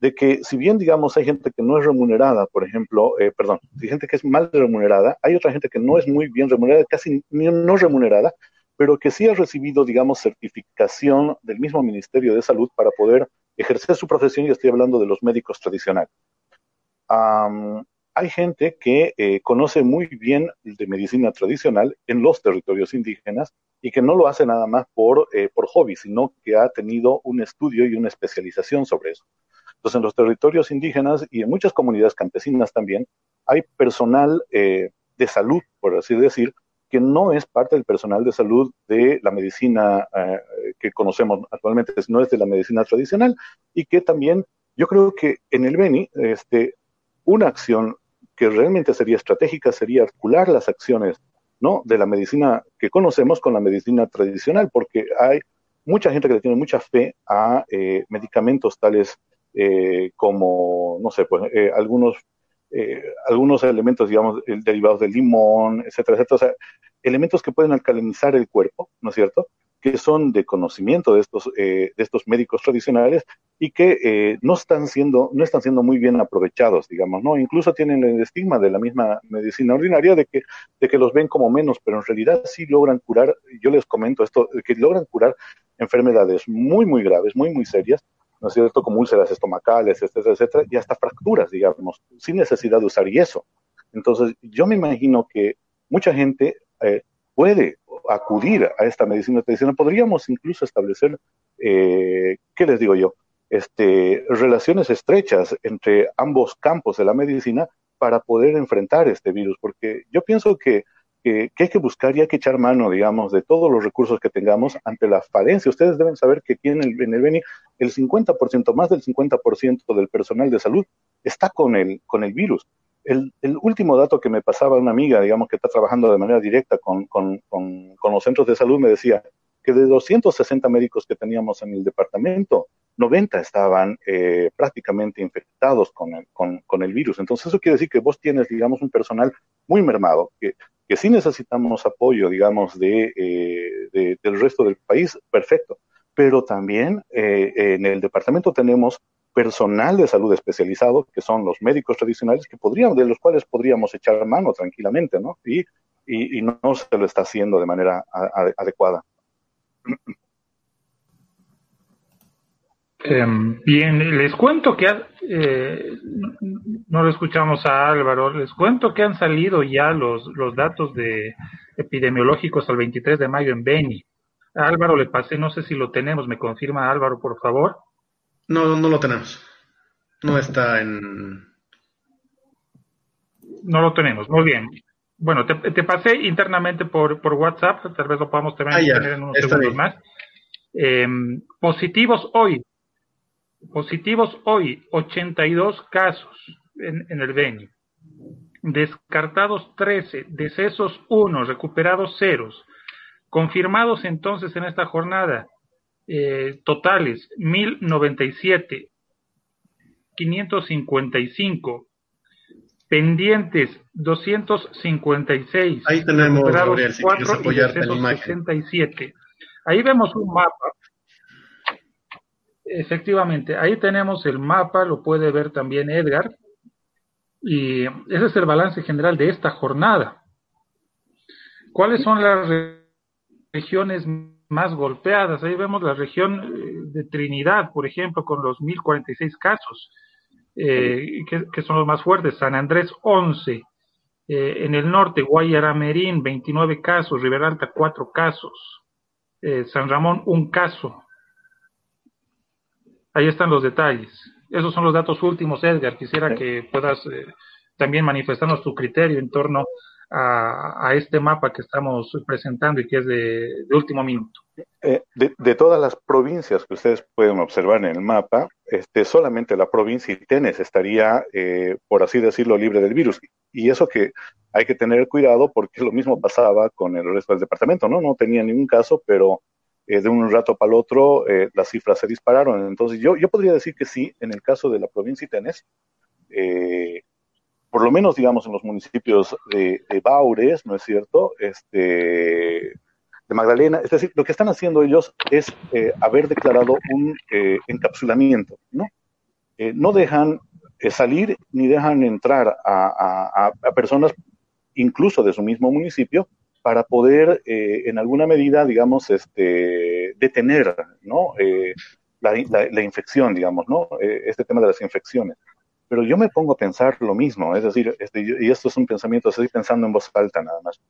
de que si bien, digamos, hay gente que no es remunerada, por ejemplo, eh, perdón, hay gente que es mal remunerada, hay otra gente que no es muy bien remunerada, casi no remunerada, pero que sí ha recibido, digamos, certificación del mismo Ministerio de Salud para poder ejercer su profesión, y estoy hablando de los médicos tradicionales hay gente que eh, conoce muy bien de medicina tradicional en los territorios indígenas y que no lo hace nada más por, eh, por hobby, sino que ha tenido un estudio y una especialización sobre eso. Entonces, en los territorios indígenas y en muchas comunidades campesinas también, hay personal eh, de salud, por así decir, que no es parte del personal de salud de la medicina que conocemos actualmente, no es de la medicina tradicional, y que también yo creo que en el Beni, este, una acción que realmente sería estratégica sería articular las acciones ¿no? de la medicina que conocemos con la medicina tradicional, porque hay mucha gente que le tiene mucha fe a eh, medicamentos tales eh, como, no sé, pues eh, algunos, algunos elementos, digamos, derivados del limón, etcétera, etcétera, o sea, elementos que pueden alcalinizar el cuerpo, ¿no es cierto? que son de conocimiento de estos, eh, de estos médicos tradicionales y que eh, no, están siendo, no están siendo muy bien aprovechados, digamos, ¿no? Incluso tienen el estigma de la misma medicina ordinaria de que, de que los ven como menos, pero en realidad sí logran curar, yo les comento esto, que logran curar enfermedades muy, muy graves, muy, muy serias, ¿no es cierto? Como úlceras estomacales, etcétera, etcétera, y hasta fracturas, digamos, sin necesidad de usar yeso. Entonces, yo me imagino que mucha gente eh, puede acudir a esta medicina tradicional, podríamos incluso establecer, eh, ¿qué les digo yo? Este, relaciones estrechas entre ambos campos de la medicina para poder enfrentar este virus, porque yo pienso que, que, hay que buscar y hay que echar mano, digamos, de todos los recursos que tengamos ante la falencia. Ustedes deben saber que aquí en el, en el Beni el 50%, más del 50% del personal de salud está con el, con el virus. El, último dato que me pasaba una amiga, digamos, que está trabajando de manera directa con, los centros de salud, me decía que de 260 médicos que teníamos en el departamento, 90 estaban eh, prácticamente infectados con el, con, el virus. Entonces eso quiere decir que vos tienes, digamos, un personal muy mermado, que, que sí necesitamos apoyo, digamos, de, eh, del resto del país, perfecto. Pero también eh, en el departamento tenemos personal de salud especializado, que son los médicos tradicionales, que podrían, de los cuales podríamos echar mano tranquilamente, ¿no? Y, y, no se lo está haciendo de manera adecuada. Em, bien, les cuento que eh, no lo escuchamos a Álvaro, les cuento que han salido ya los, los datos de epidemiológicos al 23 de mayo en Beni. A Álvaro le pasé, no sé si lo tenemos, me confirma Álvaro, por favor. No, no lo tenemos. No está en. No lo tenemos, muy bien. Bueno, te, pasé internamente por, por WhatsApp, tal vez lo podamos también ah, tener en unos segundos más. Em, positivos hoy, positivos hoy, 82 casos en, en el Beni. Descartados 13, decesos 1, recuperados ceros. Confirmados entonces en esta jornada, eh, totales 1097, 555, pendientes 256, ahí tenemos Gabriel, si 4 67. Ahí vemos un mapa. Efectivamente, ahí tenemos el mapa, lo puede ver también Edgar. Y ese es el balance general de esta jornada. ¿Cuáles son las regiones más golpeadas. Ahí vemos la región eh, de Trinidad, por ejemplo, con los 1046 casos, eh, que, son los más fuertes. San Andrés, 11. Eh, en el norte, Guayaramerín, 29 casos. Riberalta, 4 casos. San Ramón, un caso. Ahí están los detalles. Esos son los datos últimos, Edgar. Quisiera que puedas también manifestarnos tu criterio en torno a, este mapa que estamos presentando y que es de, último minuto. Eh, de, todas las provincias que ustedes pueden observar en el mapa, este, solamente la provincia Itenes estaría, eh, por así decirlo, libre del virus. Y eso que hay que tener cuidado porque lo mismo pasaba con el resto del departamento, ¿no? No tenía ningún caso, pero eh, de un rato para el otro las cifras se dispararon. Entonces yo, yo podría decir que sí, en el caso de la provincia Itenes, eh, por lo menos, digamos, en los municipios de, Baures, ¿no es cierto? Este, de Magdalena, es decir, lo que están haciendo ellos es eh, haber declarado un eh, encapsulamiento, ¿no? Eh, no dejan salir ni dejan entrar a, personas, incluso de su mismo municipio, para poder, en alguna medida, digamos, este, detener, ¿no? la, infección, digamos, ¿no? este tema de las infecciones. Pero yo me pongo a pensar lo mismo, es decir, este, y esto es un pensamiento, estoy pensando en voz alta nada más.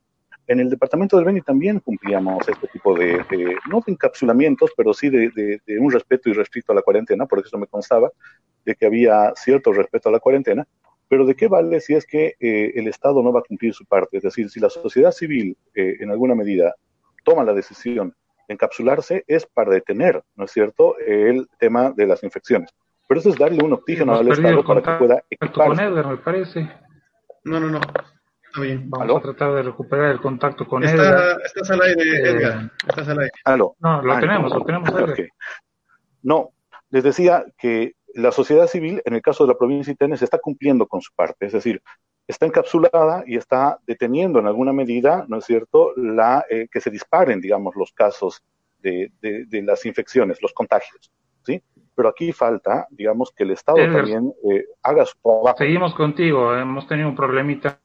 En el departamento del Beni también cumplíamos este tipo de, no de encapsulamientos, pero sí de, un respeto irrestricto a la cuarentena, porque eso me constaba, de que había cierto respeto a la cuarentena, pero ¿de qué vale si es que eh, el Estado no va a cumplir su parte? Es decir, si la sociedad civil eh, en alguna medida toma la decisión de encapsularse, es para detener, ¿no es cierto?, el tema de las infecciones. Pero eso es darle un oxígeno al Estado para que pueda equiparse. con Edgar, me parece. No, no, no. Está bien. Vamos a tratar de recuperar el contacto con Está, Edgar. Estás al aire, eh, Edgar. Estás al aire. ¿Aló? No, lo tenemos, lo tenemos. Okay. No, les decía que la sociedad civil, en el caso de la provincia de Itenes, está cumpliendo con su parte. Es decir, está encapsulada y está deteniendo en alguna medida, ¿no es cierto?, la, eh, que se disparen, digamos, los casos de, de, de las infecciones, los contagios. ¿sí? pero aquí falta, digamos, que el Estado también eh, haga su trabajo. Seguimos contigo, hemos tenido un problemita.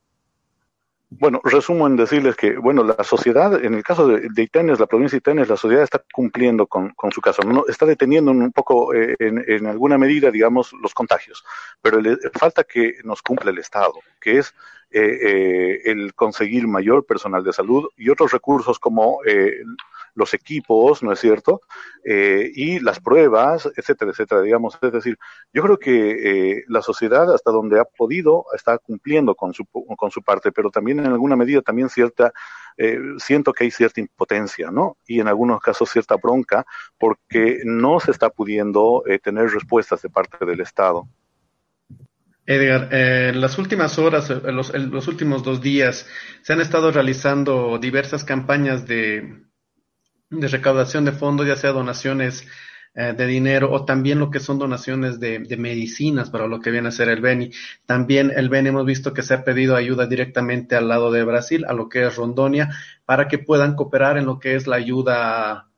Bueno, resumo en decirles que, bueno, la sociedad, en el caso de, de la provincia de Itenes, la sociedad está cumpliendo con, con su caso, no, está deteniendo un poco, eh, en, en, alguna medida, digamos, los contagios, pero falta que nos cumpla el Estado, que es eh, el conseguir mayor personal de salud y otros recursos como los equipos, ¿no es cierto? Eh, y las pruebas, etcétera, etcétera, digamos. Es decir, yo creo que eh, la sociedad, hasta donde ha podido, está cumpliendo con su, con su parte, pero también en alguna medida también cierta, eh, siento que hay cierta impotencia, ¿no? Y en algunos casos cierta bronca, porque no se está pudiendo tener respuestas de parte del Estado. Edgar, en las últimas horas, los, últimos dos días, se han estado realizando diversas campañas de, de recaudación de fondos, ya sea donaciones eh, de dinero o también lo que son donaciones de, medicinas para lo que viene a ser el Beni. También el Beni hemos visto que se ha pedido ayuda directamente al lado de Brasil, a lo que es Rondonia, para que puedan cooperar en lo que es la ayuda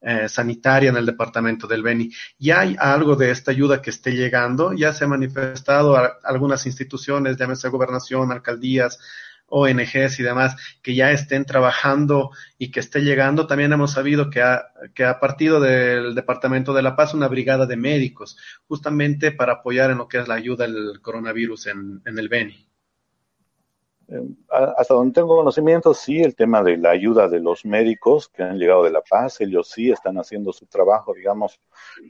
eh, sanitaria en el departamento del Beni. Ya hay algo de esta ayuda que esté llegando, ya se ha manifestado a algunas instituciones, llámese gobernación, alcaldías, ONGs y demás que ya estén trabajando y que esté llegando. También hemos sabido que ha, que ha partido del Departamento de la Paz una brigada de médicos, justamente para apoyar en lo que es la ayuda al coronavirus en, en el Beni. Eh, hasta donde tengo conocimiento, sí, el tema de la ayuda de los médicos que han llegado de La Paz, ellos sí están haciendo su trabajo, digamos,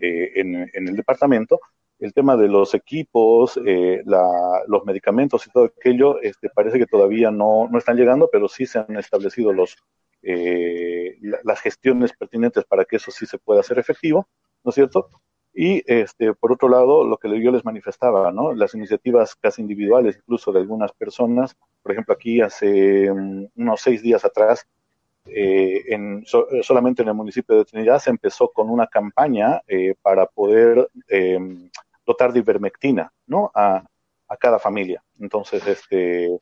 eh, en, en, el departamento, el tema de los equipos, eh, los medicamentos y todo aquello, este, parece que todavía no, no están llegando, pero sí se han establecido los, eh, las gestiones pertinentes para que eso sí se pueda hacer efectivo, ¿no es cierto? Y este, por otro lado, lo que yo les manifestaba, ¿no? Las iniciativas casi individuales, incluso de algunas personas, por ejemplo, aquí hace um, unos seis días atrás, eh, en, solamente en el municipio de Trinidad se empezó con una campaña eh, para poder eh, dotar de ivermectina, ¿no? A, a cada familia. Entonces, este,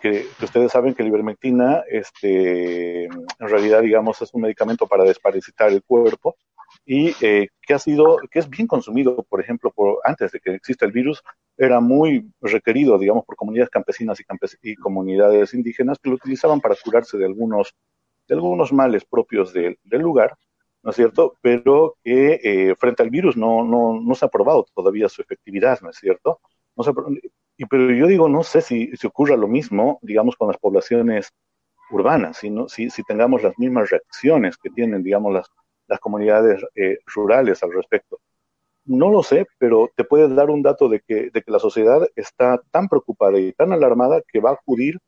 que, ustedes saben que la ivermectina, este, en realidad, digamos, es un medicamento para desparasitar el cuerpo y eh, que ha sido, que es bien consumido, por ejemplo, por, antes de que exista el virus, era muy requerido, digamos, por comunidades campesinas y, campes y comunidades indígenas que lo utilizaban para curarse de algunos, de algunos males propios del lugar ¿no es cierto? Pero que eh, frente al virus no, no, no se ha probado todavía su efectividad, ¿no es cierto? No se, y, pero yo digo, no sé si, si ocurra lo mismo, digamos, con las poblaciones urbanas, si, si, si tengamos las mismas reacciones que tienen, digamos, las, las comunidades eh, rurales al respecto. No lo sé, pero te puede dar un dato de que, de que la sociedad está tan preocupada y tan alarmada que va a acudir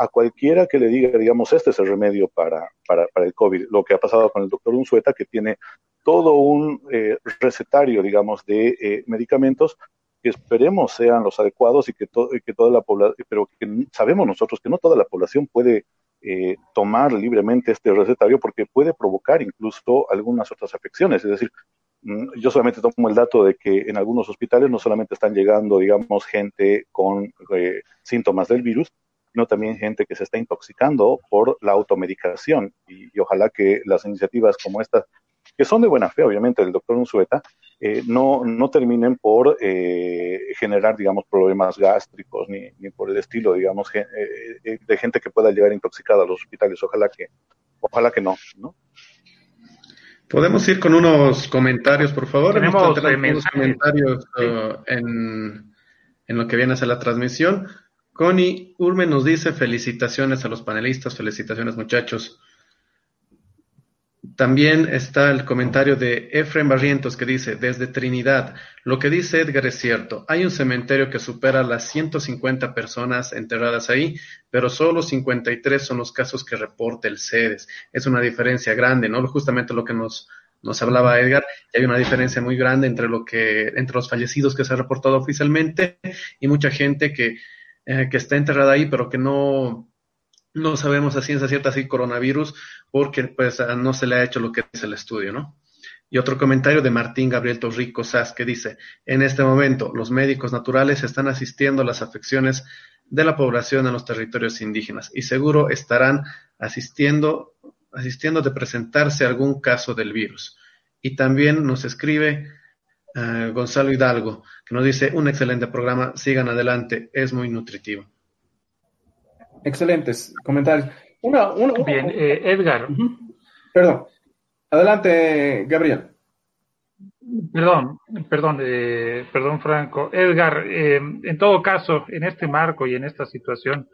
a cualquiera que le diga, digamos, este es el remedio para, para, para el COVID. Lo que ha pasado con el doctor Unzueta, que tiene todo un eh, recetario, digamos, de eh, medicamentos que esperemos sean los adecuados y que, que toda la población, pero que sabemos nosotros que no toda la población puede eh, tomar libremente este recetario porque puede provocar incluso algunas otras afecciones. Es decir, mm, yo solamente tomo el dato de que en algunos hospitales no solamente están llegando, digamos, gente con síntomas del virus, sino también gente que se está intoxicando por la automedicación. Y, y ojalá que las iniciativas como estas que son de buena fe, obviamente, del doctor Unzueta, eh, no, no terminen por eh, generar, digamos, problemas gástricos ni, ni por el estilo, digamos, eh, de gente que pueda llegar intoxicada a los hospitales. Ojalá que, ojalá que no, ¿no? Podemos ir con unos comentarios, por favor. Tenemos unos comentarios uh, en, en lo que viene a ser la transmisión. Connie Urme nos dice felicitaciones a los panelistas, felicitaciones muchachos. También está el comentario de Efraín Barrientos que dice, desde Trinidad, lo que dice Edgar es cierto, hay un cementerio que supera las 150 personas enterradas ahí, pero solo 53 son los casos que reporta el CEDES. Es una diferencia grande, ¿no? Justamente lo que nos, nos hablaba Edgar, hay una diferencia muy grande entre lo que, entre los fallecidos que se ha reportado oficialmente y mucha gente que, eh, que está enterrada ahí, pero que no, no sabemos a ciencia cierta si coronavirus, porque pues no se le ha hecho lo que es el estudio, ¿no? Y otro comentario de Martín Gabriel Torrico Sass que dice, en este momento los médicos naturales están asistiendo a las afecciones de la población en los territorios indígenas y seguro estarán asistiendo, asistiendo de presentarse algún caso del virus. Y también nos escribe eh, Gonzalo Hidalgo, que nos dice, un excelente programa, sigan adelante, es muy nutritivo. Excelentes comentarios. Una, Bien, eh, Edgar. Perdón. Adelante, Gabriel. Perdón, perdón, eh, perdón, Franco. Edgar, eh, en todo caso, en este marco y en esta situación,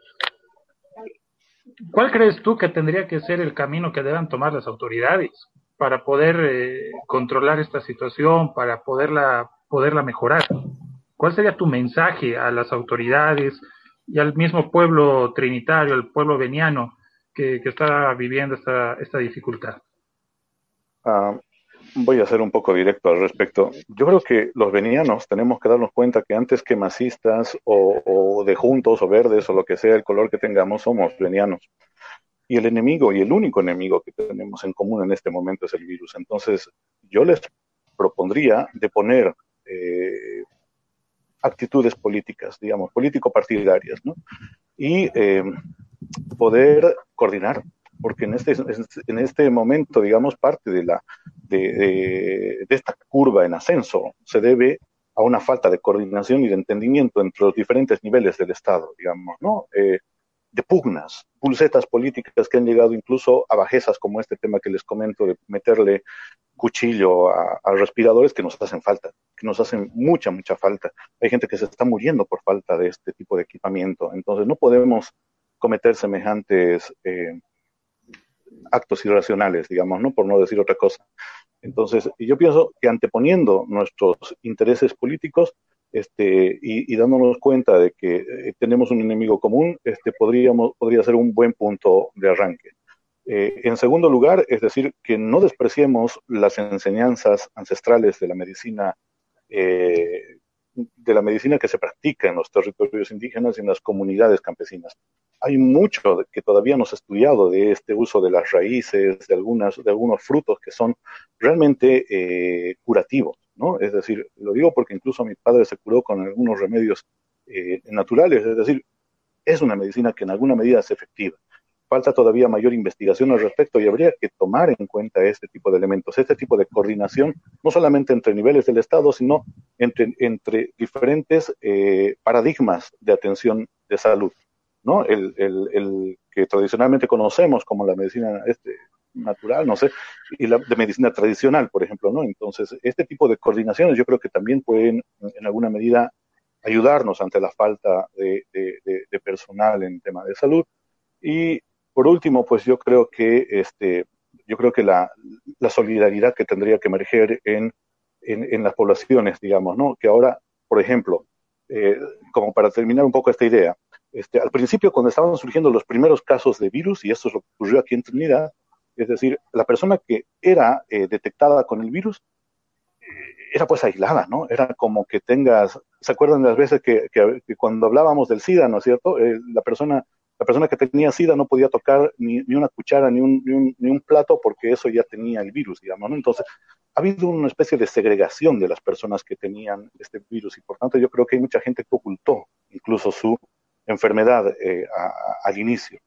¿cuál crees tú que tendría que ser el camino que deban tomar las autoridades para poder controlar esta situación, para poderla, poderla mejorar? ¿Cuál sería tu mensaje a las autoridades, y al mismo pueblo trinitario, el pueblo veniano que, está viviendo esta, esta dificultad? Ah, voy a ser un poco directo al respecto. Yo creo que los venianos tenemos que darnos cuenta que antes que masistas o, de juntos o verdes o lo que sea el color que tengamos, somos venianos. Y el enemigo y el único enemigo que tenemos en común en este momento es el virus. Entonces, yo les propondría de poner eh, actitudes políticas, digamos, político-partidarias, ¿no? Y eh, poder coordinar, porque en este, en este momento, digamos, parte de, la, de, esta curva en ascenso se debe a una falta de coordinación y de entendimiento entre los diferentes niveles del Estado, digamos, ¿no? Eh, de pugnas, pulsetas políticas que han llegado incluso a bajezas como este tema que les comento de meterle cuchillo a, respiradores que nos hacen falta, que nos hacen mucha, mucha falta. Hay gente que se está muriendo por falta de este tipo de equipamiento. Entonces no podemos cometer semejantes eh, actos irracionales, digamos, ¿no? Por no decir otra cosa. Entonces, yo pienso que anteponiendo nuestros intereses políticos, este, y, dándonos cuenta de que eh, tenemos un enemigo común, este, podríamos, podría ser un buen punto de arranque. Eh, en segundo lugar, es decir, que no despreciemos las enseñanzas ancestrales de la medicina, eh, de la medicina que se practica en los territorios indígenas y en las comunidades campesinas. Hay mucho que todavía no se ha estudiado de este uso de las raíces, de, algunas, de algunos frutos que son realmente curativos. ¿No? Es decir, lo digo porque incluso mi padre se curó con algunos remedios eh, naturales, es decir, es una medicina que en alguna medida es efectiva. Falta todavía mayor investigación al respecto y habría que tomar en cuenta este tipo de elementos, este tipo de coordinación, no solamente entre niveles del Estado, sino entre, entre diferentes eh, paradigmas de atención de salud. ¿no? El, el, el, que tradicionalmente conocemos como la medicina este, natural, no sé, y la de medicina tradicional, por ejemplo, ¿no? Entonces, este tipo de coordinaciones yo creo que también pueden, en alguna medida, ayudarnos ante la falta de, personal en tema de salud. Y por último, pues yo creo que este, yo creo que la, solidaridad que tendría que emerger en, en, las poblaciones, digamos, ¿no? Que ahora, por ejemplo, eh, como para terminar un poco esta idea, Este, al principio, cuando estaban surgiendo los primeros casos de virus, y esto es lo que ocurrió aquí en Trinidad, es decir, la persona que era eh, detectada con el virus eh, era pues aislada, ¿no? Era como que tengas, ¿se acuerdan de las veces que, cuando hablábamos del SIDA, ¿no es cierto? Eh, la persona la persona que tenía SIDA no podía tocar ni, una cuchara ni un, ni un, plato porque eso ya tenía el virus, digamos, ¿no? Entonces, ha habido una especie de segregación de las personas que tenían este virus y por tanto yo creo que hay mucha gente que ocultó incluso su enfermedad al inicio.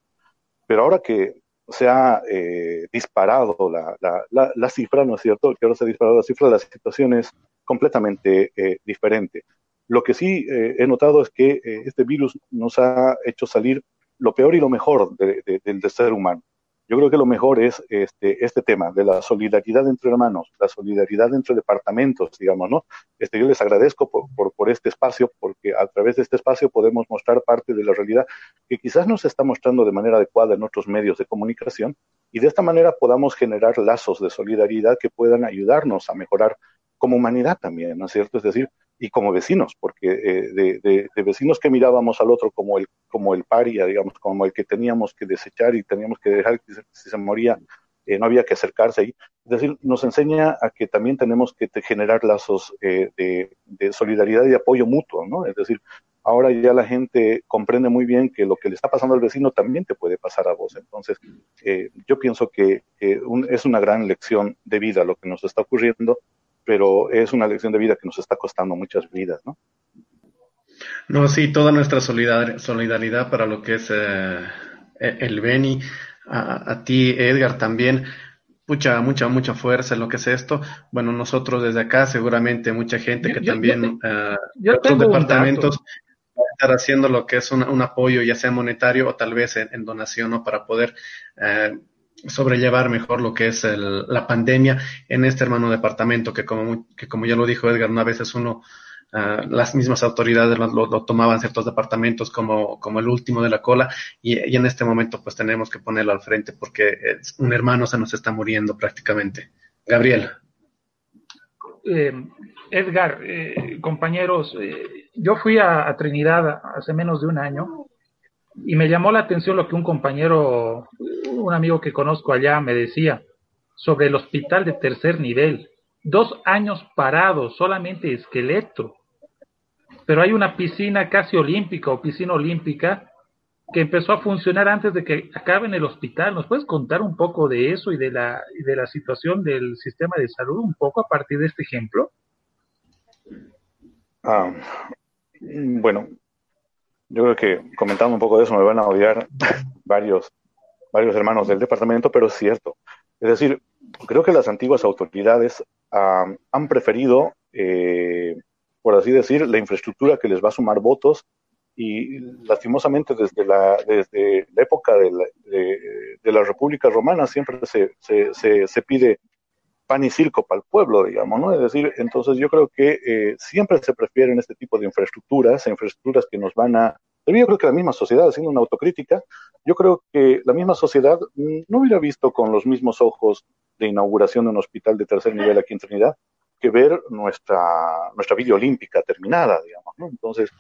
Pero ahora que se ha eh, disparado la, cifra, ¿no es cierto? Que ahora se ha disparado la cifra, la situación es completamente eh, diferente. Lo que sí eh, he notado es que este virus nos ha hecho salir lo peor y lo mejor del ser humano. Yo creo que lo mejor es este, este tema de la solidaridad entre hermanos, la solidaridad entre departamentos, digamos, ¿no? Este, yo les agradezco por, por, por, este espacio, porque a través de este espacio podemos mostrar parte de la realidad que quizás no se está mostrando de manera adecuada en otros medios de comunicación, y de esta manera podamos generar lazos de solidaridad que puedan ayudarnos a mejorar como humanidad también, ¿no es cierto? Es decir, y como vecinos, porque eh, de, vecinos que mirábamos al otro como el, como el paria, digamos, como el que teníamos que desechar y teníamos que dejar que si se moría eh, no había que acercarse ahí. Es decir, nos enseña a que también tenemos que generar lazos eh, de, solidaridad y de apoyo mutuo, ¿no? Es decir, ahora ya la gente comprende muy bien que lo que le está pasando al vecino también te puede pasar a vos. Entonces, yo pienso que es una gran lección de vida lo que nos está ocurriendo pero es una lección de vida que nos está costando muchas vidas, ¿no? No, sí, toda nuestra solidaridad para lo que es eh, e-, el Beni, a, ti, Edgar, también. Mucha, mucha, mucha fuerza en lo que es esto. Bueno, nosotros desde acá, seguramente mucha gente que también, uh, otros departamentos, va a estar haciendo lo que es un, apoyo, ya sea monetario o tal vez en, donación, ¿no? Para poder eh, sobrellevar mejor lo que es la pandemia en este hermano departamento que como, que como ya lo dijo Edgar, una vez es uno, ah, las mismas autoridades lo, tomaban ciertos departamentos como, como el último de la cola y, en este momento pues tenemos que ponerlo al frente porque un hermano se nos está muriendo prácticamente. Gabriel. Eh, Edgar, eh, compañeros, eh, yo fui a Trinidad hace menos de un año y me llamó la atención lo que un compañero, un amigo que conozco allá me decía sobre el hospital de tercer nivel. Dos años parados, solamente esqueleto. Pero hay una piscina casi olímpica o piscina olímpica que empezó a funcionar antes de que acabe en el hospital. ¿Nos puedes contar un poco de eso y de la, y de la situación del sistema de salud un poco a partir de este ejemplo? Ah, bueno, yo creo que comentando un poco de eso me van a odiar varios, varios hermanos del departamento, pero es cierto. Es decir, creo que las antiguas autoridades han preferido, eh, por así decir, la infraestructura que les va a sumar votos y lastimosamente desde la, desde la época de la, de, la República Romana siempre se, se, se, pide pan y circo para el pueblo, digamos, ¿no? Es decir, entonces yo creo que eh, siempre se prefieren este tipo de infraestructuras, infraestructuras que nos van a... Yo creo que la misma sociedad, haciendo una autocrítica, yo creo que la misma sociedad no hubiera visto con los mismos ojos de inauguración de un hospital de tercer nivel aquí en Trinidad que ver nuestra, nuestra Villa Olímpica terminada, digamos, ¿no? Entonces,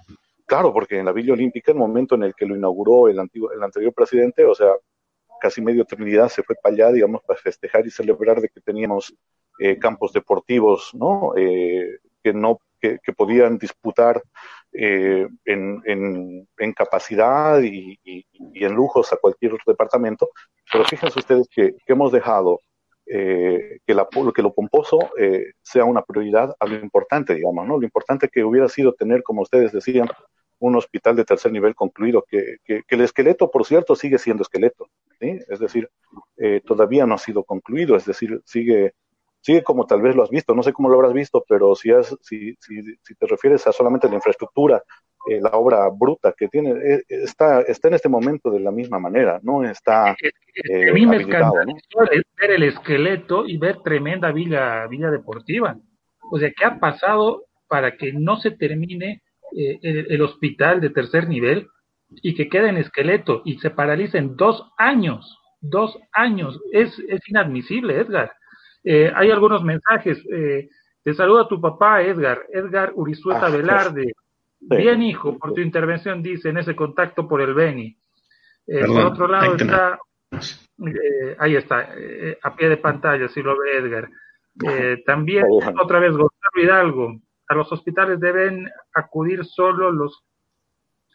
claro, porque en la Villa Olímpica, el momento en el que lo inauguró el, antiguo, el anterior presidente, o sea, casi medio Trinidad se fue para allá, digamos, para festejar y celebrar de que teníamos eh, campos deportivos, ¿no? Eh, que no que, podían disputar eh, en, en, capacidad y, en lujos a cualquier departamento, pero fíjense ustedes que, hemos dejado que, la, que lo pomposo sea una prioridad a lo importante, digamos, ¿no? Lo importante que hubiera sido tener, como ustedes decían, un hospital de tercer nivel concluido, que, que, el esqueleto, por cierto, sigue siendo esqueleto, ¿sí? es decir, eh, todavía no ha sido concluido, es decir, sigue, sigue como tal vez lo has visto, no sé cómo lo habrás visto, pero si, has, si, si, si te refieres a solamente la infraestructura, eh, la obra bruta que tiene, eh, está, está en este momento de la misma manera, no está... a mí me encanta ver el esqueleto y ver tremenda villa, villa deportiva. O sea, ¿qué ha pasado para que no se termine el, hospital de tercer nivel y que quede en esqueleto y se paralicen dos años, dos años, es, es inadmisible, Edgar. Eh, hay algunos mensajes. Eh, te saluda tu papá, Edgar, Edgar Urizueta ah, Velarde. Bien, hijo, por tu intervención, dice en ese contacto por el Beni. Eh, por otro lado está, eh, ahí está, eh, a pie de pantalla, si lo ve Edgar. también, otra vez, Gonzalo Hidalgo, a los hospitales deben acudir solo los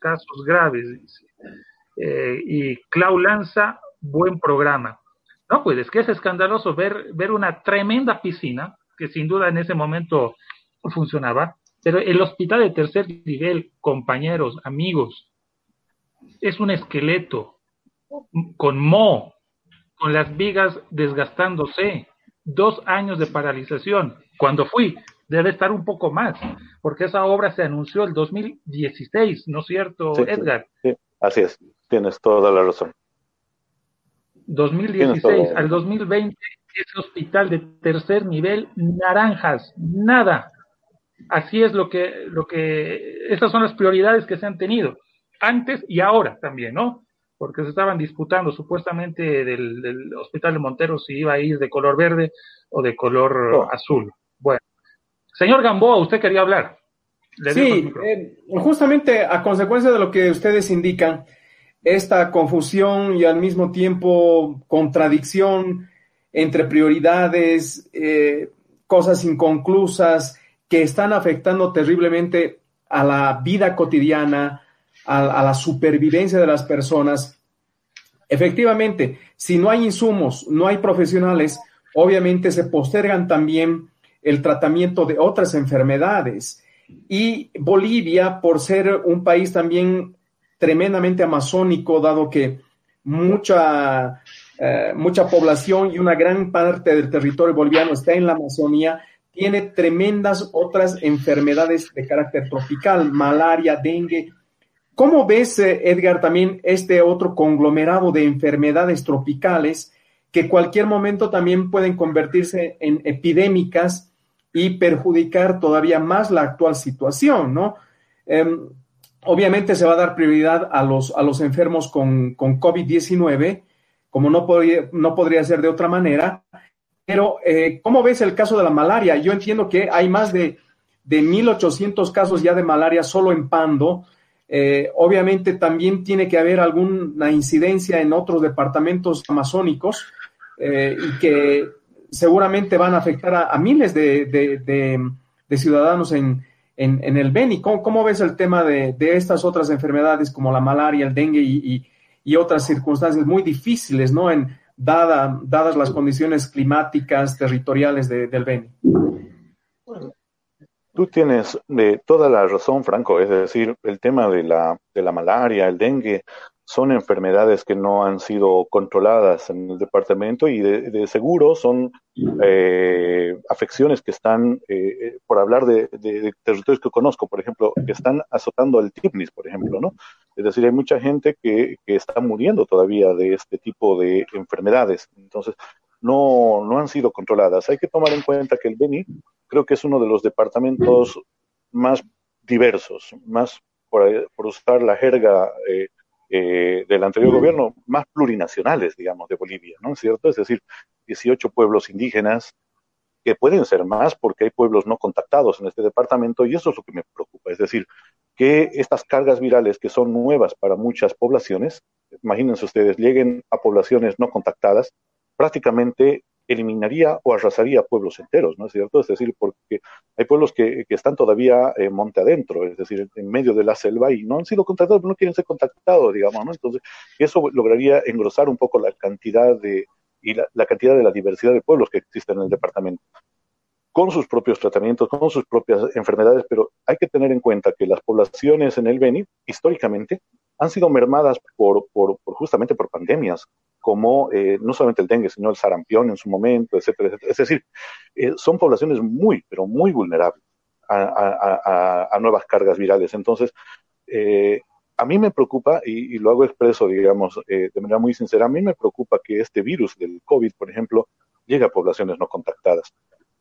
casos graves, dice. y Clau Lanza, buen programa. No, pues es que es escandaloso ver, ver una tremenda piscina, que sin duda en ese momento funcionaba, pero el hospital de tercer nivel, compañeros, amigos, es un esqueleto con mo, con las vigas desgastándose, dos años de paralización. Cuando fui, debe estar un poco más, porque esa obra se anunció el 2016, ¿no es cierto, Edgar? Sí, así es, tienes toda la razón. 2016 al 2020, ese hospital de tercer nivel, naranjas, nada. Así es lo que, lo que, esas son las prioridades que se han tenido, antes y ahora también, ¿no? Porque se estaban disputando supuestamente del, Hospital de Montero si iba a ir de color verde o de color azul. Bueno, señor Gamboa, usted quería hablar. sí, eh, justamente a consecuencia de lo que ustedes indican, esta confusión y al mismo tiempo contradicción entre prioridades, eh, cosas inconclusas, que están afectando terriblemente a la vida cotidiana, a, la supervivencia de las personas. Efectivamente, si no hay insumos, no hay profesionales, obviamente se postergan también el tratamiento de otras enfermedades. Y Bolivia, por ser un país también tremendamente amazónico, dado que mucha, eh, mucha población y una gran parte del territorio boliviano está en la Amazonía, tiene tremendas otras enfermedades de carácter tropical, malaria, dengue. ¿Cómo ves, eh, Edgar, también este otro conglomerado de enfermedades tropicales que cualquier momento también pueden convertirse en epidémicas y perjudicar todavía más la actual situación, ¿no? Em, obviamente se va a dar prioridad a los, a los enfermos con, con COVID-19, como no podría, no podría ser de otra manera, pero, eh, ¿cómo ves el caso de la malaria? Yo entiendo que hay más de, de 1.800 casos ya de malaria solo en Pando. Eh, obviamente también tiene que haber alguna incidencia en otros departamentos amazónicos eh, y que seguramente van a afectar a, miles de, ciudadanos en, el Beni. ¿Cómo, ves el tema de, estas otras enfermedades como la malaria, el dengue y, y otras circunstancias muy difíciles, ¿no? En, dada, dadas las condiciones climáticas, territoriales del Beni. Tú tienes de toda la razón, Franco, es decir, el tema de la, de la malaria, el dengue, son enfermedades que no han sido controladas en el departamento y de, seguro son eh, afecciones que están, eh, por hablar de, territorios que conozco, por ejemplo, que están azotando el TIPNIS, por ejemplo, ¿no? Es decir, hay mucha gente que, que está muriendo todavía de este tipo de enfermedades. Entonces, no, no han sido controladas. Hay que tomar en cuenta que el Beni creo que es uno de los departamentos más diversos, más, por, por usar la jerga eh, eh, del anterior gobierno más plurinacionales, digamos, de Bolivia, ¿no es cierto? Es decir, 18 pueblos indígenas, que pueden ser más porque hay pueblos no contactados en este departamento y eso es lo que me preocupa, es decir, que estas cargas virales que son nuevas para muchas poblaciones, imagínense ustedes, lleguen a poblaciones no contactadas, prácticamente eliminaría o arrasaría pueblos enteros, ¿no es cierto? Es decir, porque hay pueblos que, están todavía en monte adentro, es decir, en medio de la selva y no han sido contactados, no quieren ser contactados, digamos, ¿no? Entonces, eso lograría engrosar un poco la cantidad de, y la, la cantidad de la diversidad de pueblos que existen en el departamento con sus propios tratamientos, con sus propias enfermedades, pero hay que tener en cuenta que las poblaciones en el Beni, históricamente, han sido mermadas por, por, justamente por pandemias, como eh, no solamente el dengue, sino el sarampión en su momento, etcétera, etcétera. Es decir, eh, son poblaciones muy, pero muy vulnerables a, nuevas cargas virales. Entonces, eh, a mí me preocupa, y, lo hago expreso, digamos, de manera muy sincera, a mí me preocupa que este virus del COVID, por ejemplo, llegue a poblaciones no contactadas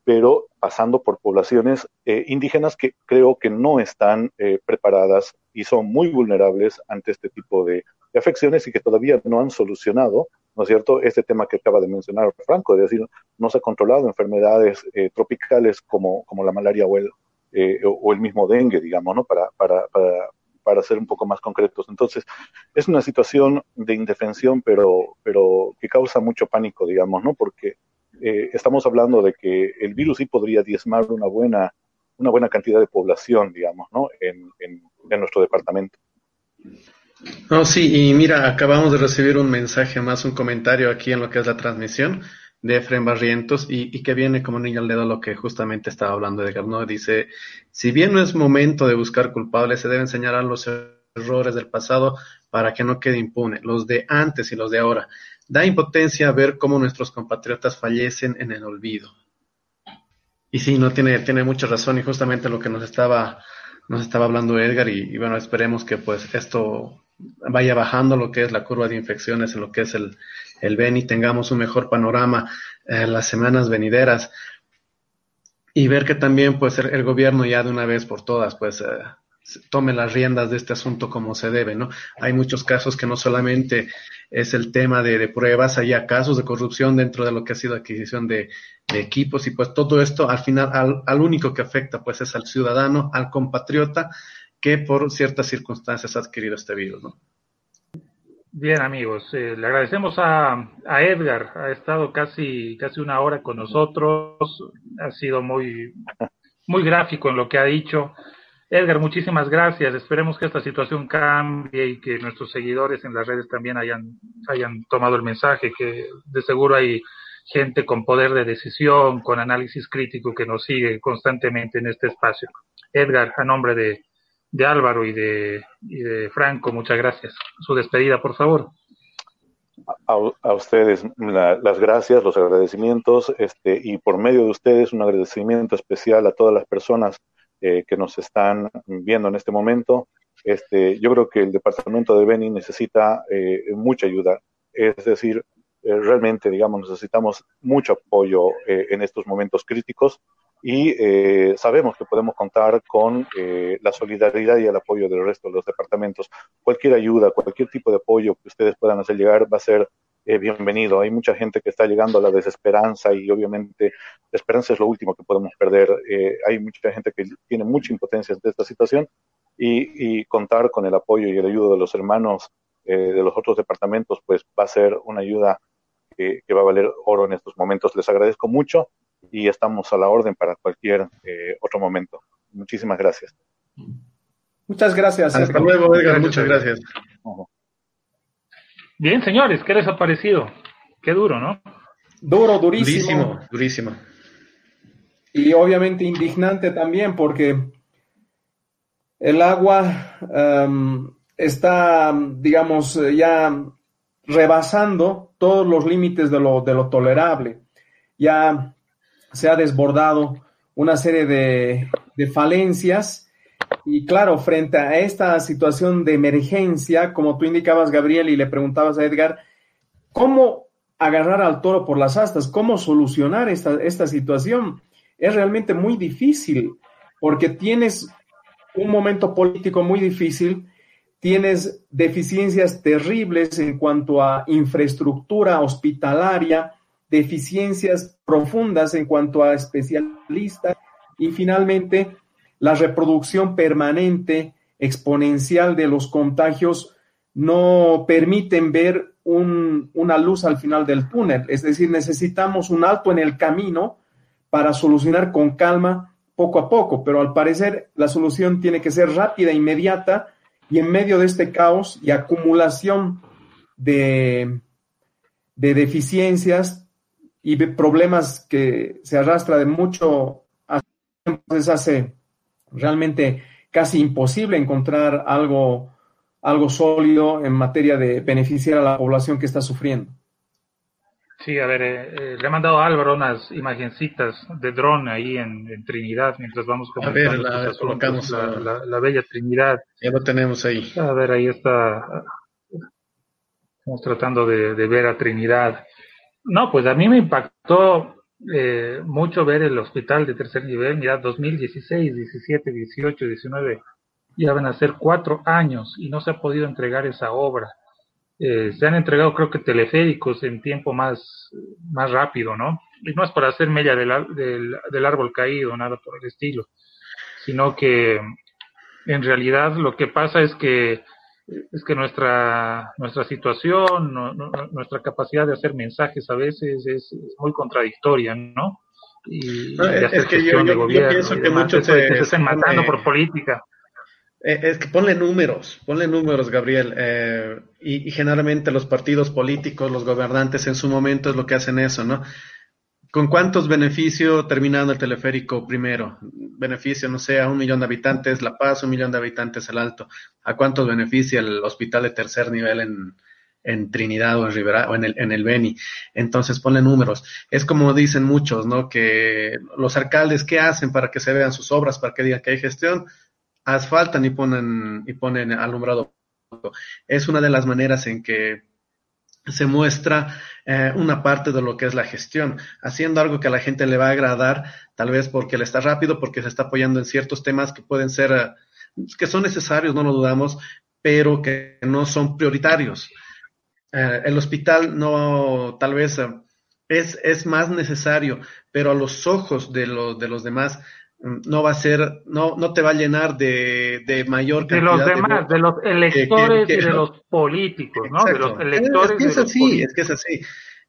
pero pasando por poblaciones eh, indígenas que creo que no están eh, preparadas y son muy vulnerables ante este tipo de, afecciones y que todavía no han solucionado, ¿no es cierto?, este tema que acaba de mencionar Franco, es decir, no se ha controlado enfermedades eh, tropicales como, como la malaria o el, eh, o, el mismo dengue, digamos, ¿no? Para, para, para, para ser un poco más concretos. Entonces, es una situación de indefensión, pero, pero que causa mucho pánico, digamos, ¿no? Porque eh, estamos hablando de que el virus sí podría diezmar una buena, una buena cantidad de población, digamos, ¿no? En, en, en nuestro departamento. No, sí, y mira, acabamos de recibir un mensaje más, un comentario aquí en lo que es la transmisión de Efren Barrientos y, que viene como niño al dedo lo que justamente estaba hablando de ¿no? Dice, si bien no es momento de buscar culpables, se deben señalar los errores del pasado para que no quede impune, los de antes y los de ahora. Da impotencia ver cómo nuestros compatriotas fallecen en el olvido. Y sí, no tiene, tiene mucha razón y justamente lo que nos estaba, nos estaba hablando Edgar y, y bueno, esperemos que pues esto vaya bajando lo que es la curva de infecciones en lo que es el, el Beni, tengamos un mejor panorama en eh, las semanas venideras y ver que también pues el, gobierno ya de una vez por todas pues eh, tome las riendas de este asunto como se debe, ¿no? Hay muchos casos que no solamente es el tema de, pruebas, hay casos de corrupción dentro de lo que ha sido adquisición de, equipos y pues todo esto al final al, al, único que afecta pues es al ciudadano, al compatriota que por ciertas circunstancias ha adquirido este virus, ¿no? Bien, amigos, eh, le agradecemos a, a, Edgar, ha estado casi, casi una hora con nosotros, ha sido muy, muy gráfico en lo que ha dicho. Edgar, muchísimas gracias. Esperemos que esta situación cambie y que nuestros seguidores en las redes también hayan, hayan tomado el mensaje, que de seguro hay gente con poder de decisión, con análisis crítico que nos sigue constantemente en este espacio. Edgar, a nombre de, de Álvaro y de, y de Franco, muchas gracias. Su despedida, por favor. A, ustedes las gracias, los agradecimientos, este, y por medio de ustedes un agradecimiento especial a todas las personas eh, que nos están viendo en este momento. Este, yo creo que el departamento de Beni necesita eh, mucha ayuda, es decir, eh, realmente, digamos, necesitamos mucho apoyo en estos momentos críticos y eh, sabemos que podemos contar con eh, la solidaridad y el apoyo del resto de los departamentos. Cualquier ayuda, cualquier tipo de apoyo que ustedes puedan hacer llegar va a ser eh, bienvenido. Hay mucha gente que está llegando a la desesperanza y obviamente la esperanza es lo último que podemos perder. hay mucha gente que tiene mucha impotencia ante esta situación y, y, contar con el apoyo y el ayuda de los hermanos de los otros departamentos pues va a ser una ayuda que va a valer oro en estos momentos. Les agradezco mucho y estamos a la orden para cualquier eh, otro momento. Muchísimas gracias. Muchas gracias. Hasta luego, Edgar. Muchas gracias. Bien, señores, ¿qué les ha parecido? Qué duro, ¿no? Duro, durísimo. Durísimo, durísimo. Y obviamente indignante también porque el agua em, está, digamos, ya rebasando todos los límites de lo, de lo tolerable. Ya se ha desbordado una serie de, falencias y claro, frente a esta situación de emergencia, como tú indicabas, Gabriel, y le preguntabas a Edgar, ¿cómo agarrar al toro por las astas? ¿Cómo solucionar esta, esta situación? Es realmente muy difícil porque tienes un momento político muy difícil, tienes deficiencias terribles en cuanto a infraestructura hospitalaria, deficiencias profundas en cuanto a especialistas y finalmente la reproducción permanente exponencial de los contagios no permiten ver una luz al final del túnel. Es decir, necesitamos un alto en el camino para solucionar con calma poco a poco, pero al parecer la solución tiene que ser rápida, inmediata y en medio de este caos y acumulación de, de deficiencias y problemas que se arrastra de mucho entonces hace realmente casi imposible encontrar algo, algo sólido en materia de beneficiar a la población que está sufriendo. Sí, a ver, eh, eh, le he mandado a Álvaro unas imagencitas de dron ahí en, Trinidad mientras vamos a ver, la, colocamos la, la, bella Trinidad. Ya lo tenemos ahí. A ver, ahí está. Estamos tratando de, de ver a Trinidad. No, pues a mí me impactó eh, mucho ver el hospital de tercer nivel, ya 2016, 17, 18, 19, ya van a ser cuatro años y no se ha podido entregar esa obra. Eh, se han entregado creo que teleféricos en tiempo más, más rápido, ¿no? Y no es para hacer mella del, del, del árbol caído, nada por el estilo, sino que en realidad lo que pasa es que es que nuestra nuestra situación, nuestra capacidad de hacer mensajes a veces es, muy contradictoria, ¿no? Y, es que yo, pienso que muchos se, están matando por política. Eh, es que ponle números, ponle números, Gabriel. Eh, y, y, generalmente los partidos políticos, los gobernantes en su momento es lo que hacen eso, ¿no? ¿Con cuántos beneficios terminando el teleférico primero? Beneficio, no sé, a un millón de habitantes La Paz, un millón de habitantes El Alto. ¿A cuántos beneficia el hospital de tercer nivel en, en Trinidad o en Rivera o en el, en el Beni? Entonces ponle números. Es como dicen muchos, ¿no? Que los alcaldes, ¿qué hacen para que se vean sus obras, para que digan que hay gestión? Asfaltan y ponen, y ponen alumbrado. Es una de las maneras en que se muestra eh, una parte de lo que es la gestión, haciendo algo que a la gente le va a agradar, tal vez porque le está rápido, porque se está apoyando en ciertos temas que pueden ser, eh, que son necesarios, no lo dudamos, pero que no son prioritarios. Eh, el hospital no, tal vez es, es más necesario, pero a los ojos de, de los demás no va a ser, no, no te va a llenar de, de mayor cantidad de los demás, de, los electores y de los políticos, ¿no? De los electores. Es que es así, es que es así.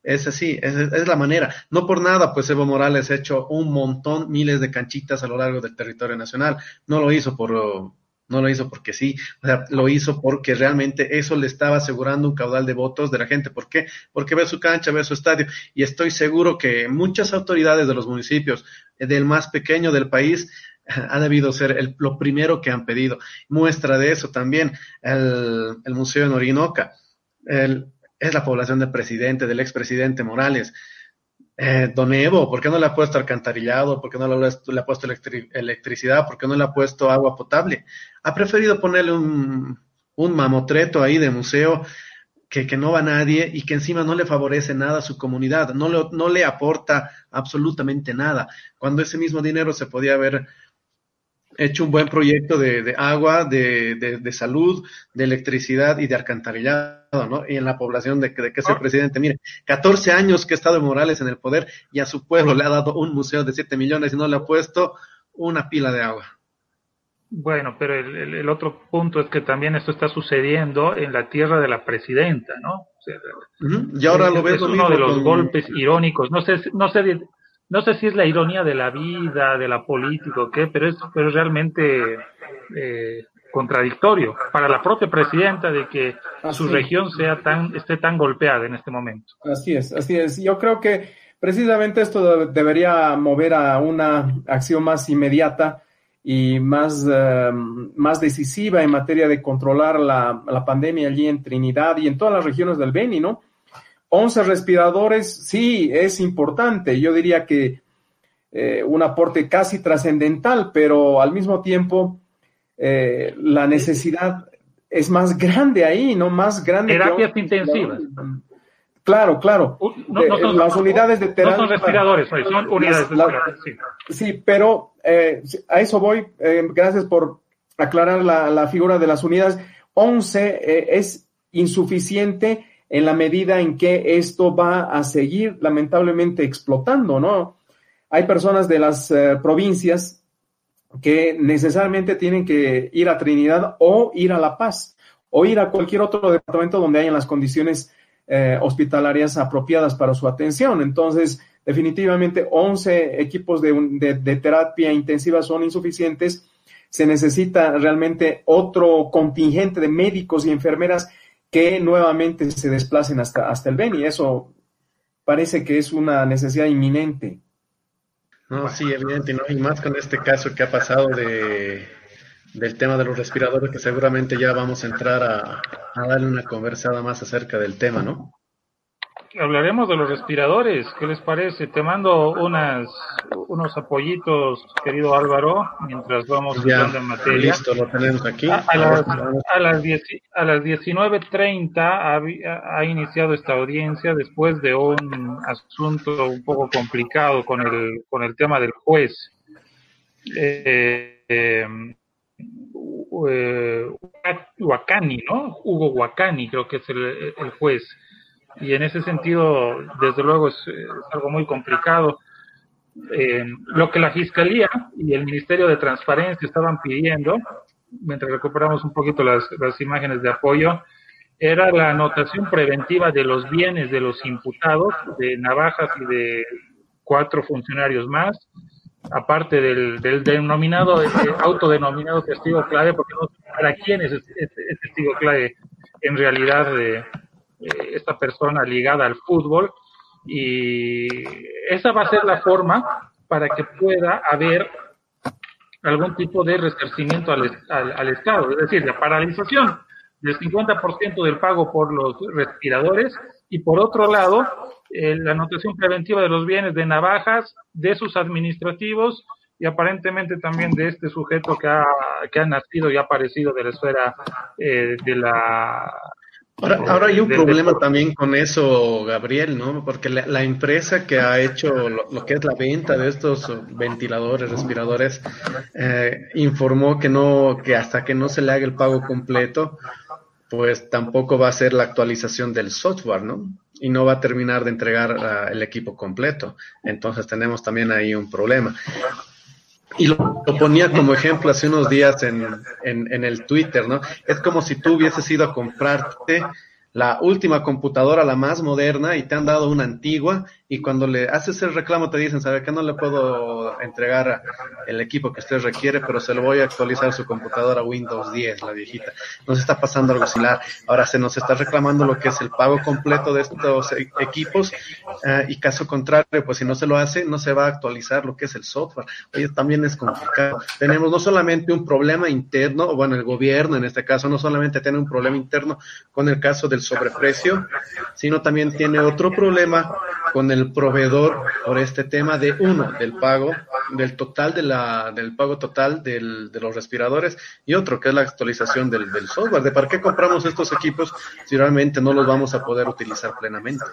Es así, es, es, la manera. No por nada, pues Evo Morales ha hecho un montón, miles de canchitas a lo largo del territorio nacional. No lo hizo por, no lo hizo porque sí, o sea, lo hizo porque realmente eso le estaba asegurando un caudal de votos de la gente. ¿Por qué? Porque ve su cancha, ve su estadio. Y estoy seguro que muchas autoridades de los municipios, eh, del más pequeño del país, ha debido ser el, lo primero que han pedido. Muestra de eso también el, el Museo en Orinoca. El, es la población del presidente, del expresidente Morales eh, don Evo, ¿por qué no le ha puesto alcantarillado? ¿Por qué no le, ha puesto electricidad? ¿Por qué no le ha puesto agua potable? Ha preferido ponerle un, mamotreto ahí de museo que, que, no va nadie y que encima no le favorece nada a su comunidad, no le, no le aporta absolutamente nada, cuando ese mismo dinero se podía haber hecho un buen proyecto de, de agua, de, de, de, salud, de electricidad y de alcantarillado, ¿no? Y en la población de, de que es el ah. presidente, mire, 14 años que ha estado Morales en el poder y a su pueblo le ha dado un museo de 7 millones y no le ha puesto una pila de agua. Bueno, pero el, el, otro punto es que también esto está sucediendo en la tierra de la presidenta, ¿no? O sea, Y ahora lo ves es uno de los golpes irónicos. No sé, no sé no sé si es la ironía de la vida, de la política o qué, pero es, pero realmente eh, contradictorio para la propia presidenta de que su región sea tan, esté tan golpeada en este momento. Así es, así es. Yo creo que precisamente esto debería mover a una acción más inmediata y más, eh, más decisiva en materia de controlar la, la pandemia allí en Trinidad y en todas las regiones del Beni, ¿no? 11 respiradores, sí, es importante. Yo diría que eh, un aporte casi trascendental, pero al mismo tiempo eh, la necesidad es más grande ahí, ¿no? Más grande. Terapias intensivas. Claro, claro. las unidades de terapia. No son respiradores, son unidades de terapia. Sí. pero eh, a eso voy. gracias por aclarar la, la, figura de las unidades. 11 es insuficiente en la medida en que esto va a seguir lamentablemente explotando, ¿no? Hay personas de las eh, provincias que necesariamente tienen que ir a Trinidad o ir a La Paz o ir a cualquier otro departamento donde hayan las condiciones eh, hospitalarias apropiadas para su atención. Entonces, definitivamente 11 equipos de, de terapia intensiva son insuficientes. Se necesita realmente otro contingente de médicos y enfermeras que nuevamente se desplacen hasta, hasta el Beni. Eso parece que es una necesidad inminente. No, sí, evidente, ¿no? y más con este caso que ha pasado de, del tema de los respiradores, que seguramente ya vamos a entrar a, a darle una conversada más acerca del tema, ¿no? Hablaremos de los respiradores. ¿Qué les parece? Te mando unas, unos apoyitos, querido Álvaro, mientras vamos entrando en materia. Listo, lo tenemos aquí. A, las, a las, a las 19.30 ha, ha, iniciado esta audiencia después de un asunto un poco complicado con el, con el tema del juez. Eh, eh, eh Huacani, ¿no? Hugo Huacani, creo que es el, el juez y en ese sentido, desde luego, es, algo muy complicado. eh, lo que la Fiscalía y el Ministerio de Transparencia estaban pidiendo, mientras recuperamos un poquito las, las imágenes de apoyo, era la anotación preventiva de los bienes de los imputados, de Navajas y de cuatro funcionarios más, aparte del, del denominado, este autodenominado testigo clave, porque no sé para quién es este, testigo clave en realidad de esta persona ligada al fútbol, y esa va a ser la forma para que pueda haber algún tipo de resarcimiento al, al, Estado, es decir, la paralización del 50% del pago por los respiradores y por otro lado, eh, la anotación preventiva de los bienes de navajas, de sus administrativos y aparentemente también de este sujeto que ha, que ha nacido y ha aparecido de la esfera eh, de la Ahora, hay un problema también con eso, Gabriel, ¿no? Porque la, empresa que ha hecho lo, que es la venta de estos ventiladores, respiradores, eh, informó que no, que hasta que no se le haga el pago completo, pues tampoco va a ser la actualización del software, ¿no? Y no va a terminar de entregar uh, el equipo completo. Entonces tenemos también ahí un problema. Y lo, ponía como ejemplo hace unos días en, en, en, el Twitter, ¿no? Es como si tú hubieses ido a comprarte la última computadora, la más moderna, y te han dado una antigua, y cuando le haces el reclamo te dicen, ¿sabe que no le puedo entregar el equipo que usted requiere, pero se lo voy a actualizar su computadora Windows 10, la viejita? Nos está pasando algo similar. Ahora se nos está reclamando lo que es el pago completo de estos e-, equipos, eh, y caso contrario, pues si no se lo hace, no se va a actualizar lo que es el software. Oye, también es complicado. Tenemos no solamente un problema interno, o bueno, el gobierno en este caso, no solamente tiene un problema interno con el caso del sobreprecio, sino también tiene otro problema con el proveedor por este tema de uno, del pago, del total de la, del pago total del, de los respiradores y otro que es la actualización del, del software, de para qué compramos estos equipos si realmente no los vamos a poder utilizar plenamente.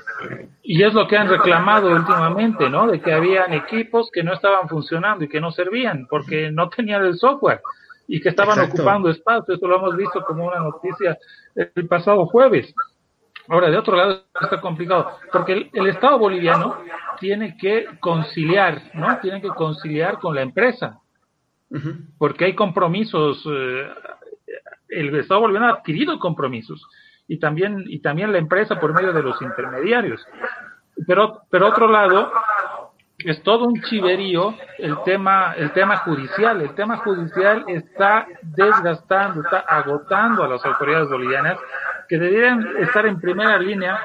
Y es lo que han reclamado últimamente, ¿no? De que habían equipos que no estaban funcionando y que no servían porque no tenían el software y que estaban ocupando espacio. Esto lo hemos visto como una noticia el pasado jueves. Ahora, de otro lado está complicado, porque el, Estado boliviano tiene que conciliar, ¿no? Tiene que conciliar con la empresa, porque hay compromisos, eh, el Estado boliviano ha adquirido compromisos, y también, y también la empresa por medio de los intermediarios. Pero, pero otro lado, es todo un chiverío el tema, el tema judicial. El tema judicial está desgastando, está agotando a las autoridades bolivianas que deberían estar en primera línea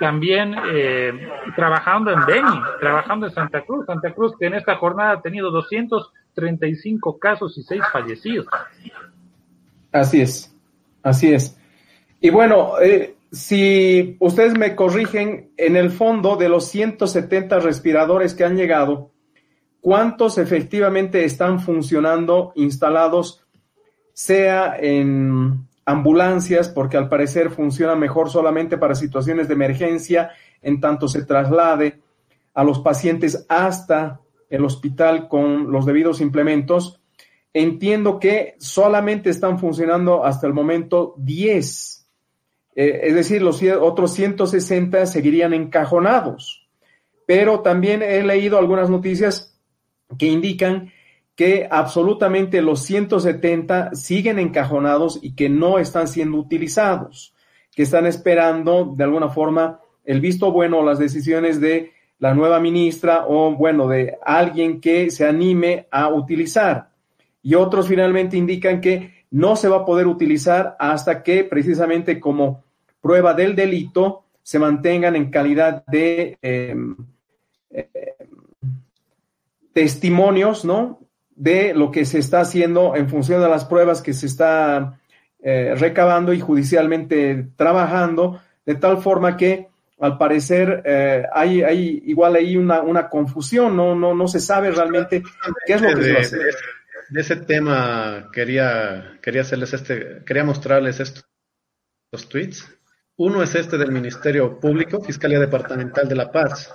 también eh, trabajando en Beni, trabajando en Santa Cruz. Santa Cruz que en esta jornada ha tenido 235 casos y 6 fallecidos. Así es, así es. Y bueno, eh, si ustedes me corrigen, en el fondo de los 170 respiradores que han llegado, ¿cuántos efectivamente están funcionando, instalados, sea en ambulancias, porque al parecer funciona mejor solamente para situaciones de emergencia, en tanto se traslade a los pacientes hasta el hospital con los debidos implementos? Entiendo que solamente están funcionando hasta el momento 10 eh, es decir, los otros 160 seguirían encajonados. Pero también he leído algunas noticias que indican que absolutamente los 170 siguen encajonados y que no están siendo utilizados, que están esperando de alguna forma el visto bueno o las decisiones de la nueva ministra o bueno, de alguien que se anime a utilizar. Y otros finalmente indican que no se va a poder utilizar hasta que precisamente como prueba del delito se mantengan en calidad de em, eh, testimonios, ¿no? De lo que se está haciendo en función de las pruebas que se está eh, recabando y judicialmente trabajando, de tal forma que al parecer eh, hay, hay igual ahí una, una confusión, ¿no? No, no se sabe realmente qué es lo que se va a hacer de ese tema quería, quería hacerles este, quería mostrarles estos tweets. Uno es este del Ministerio Público, Fiscalía Departamental de La Paz,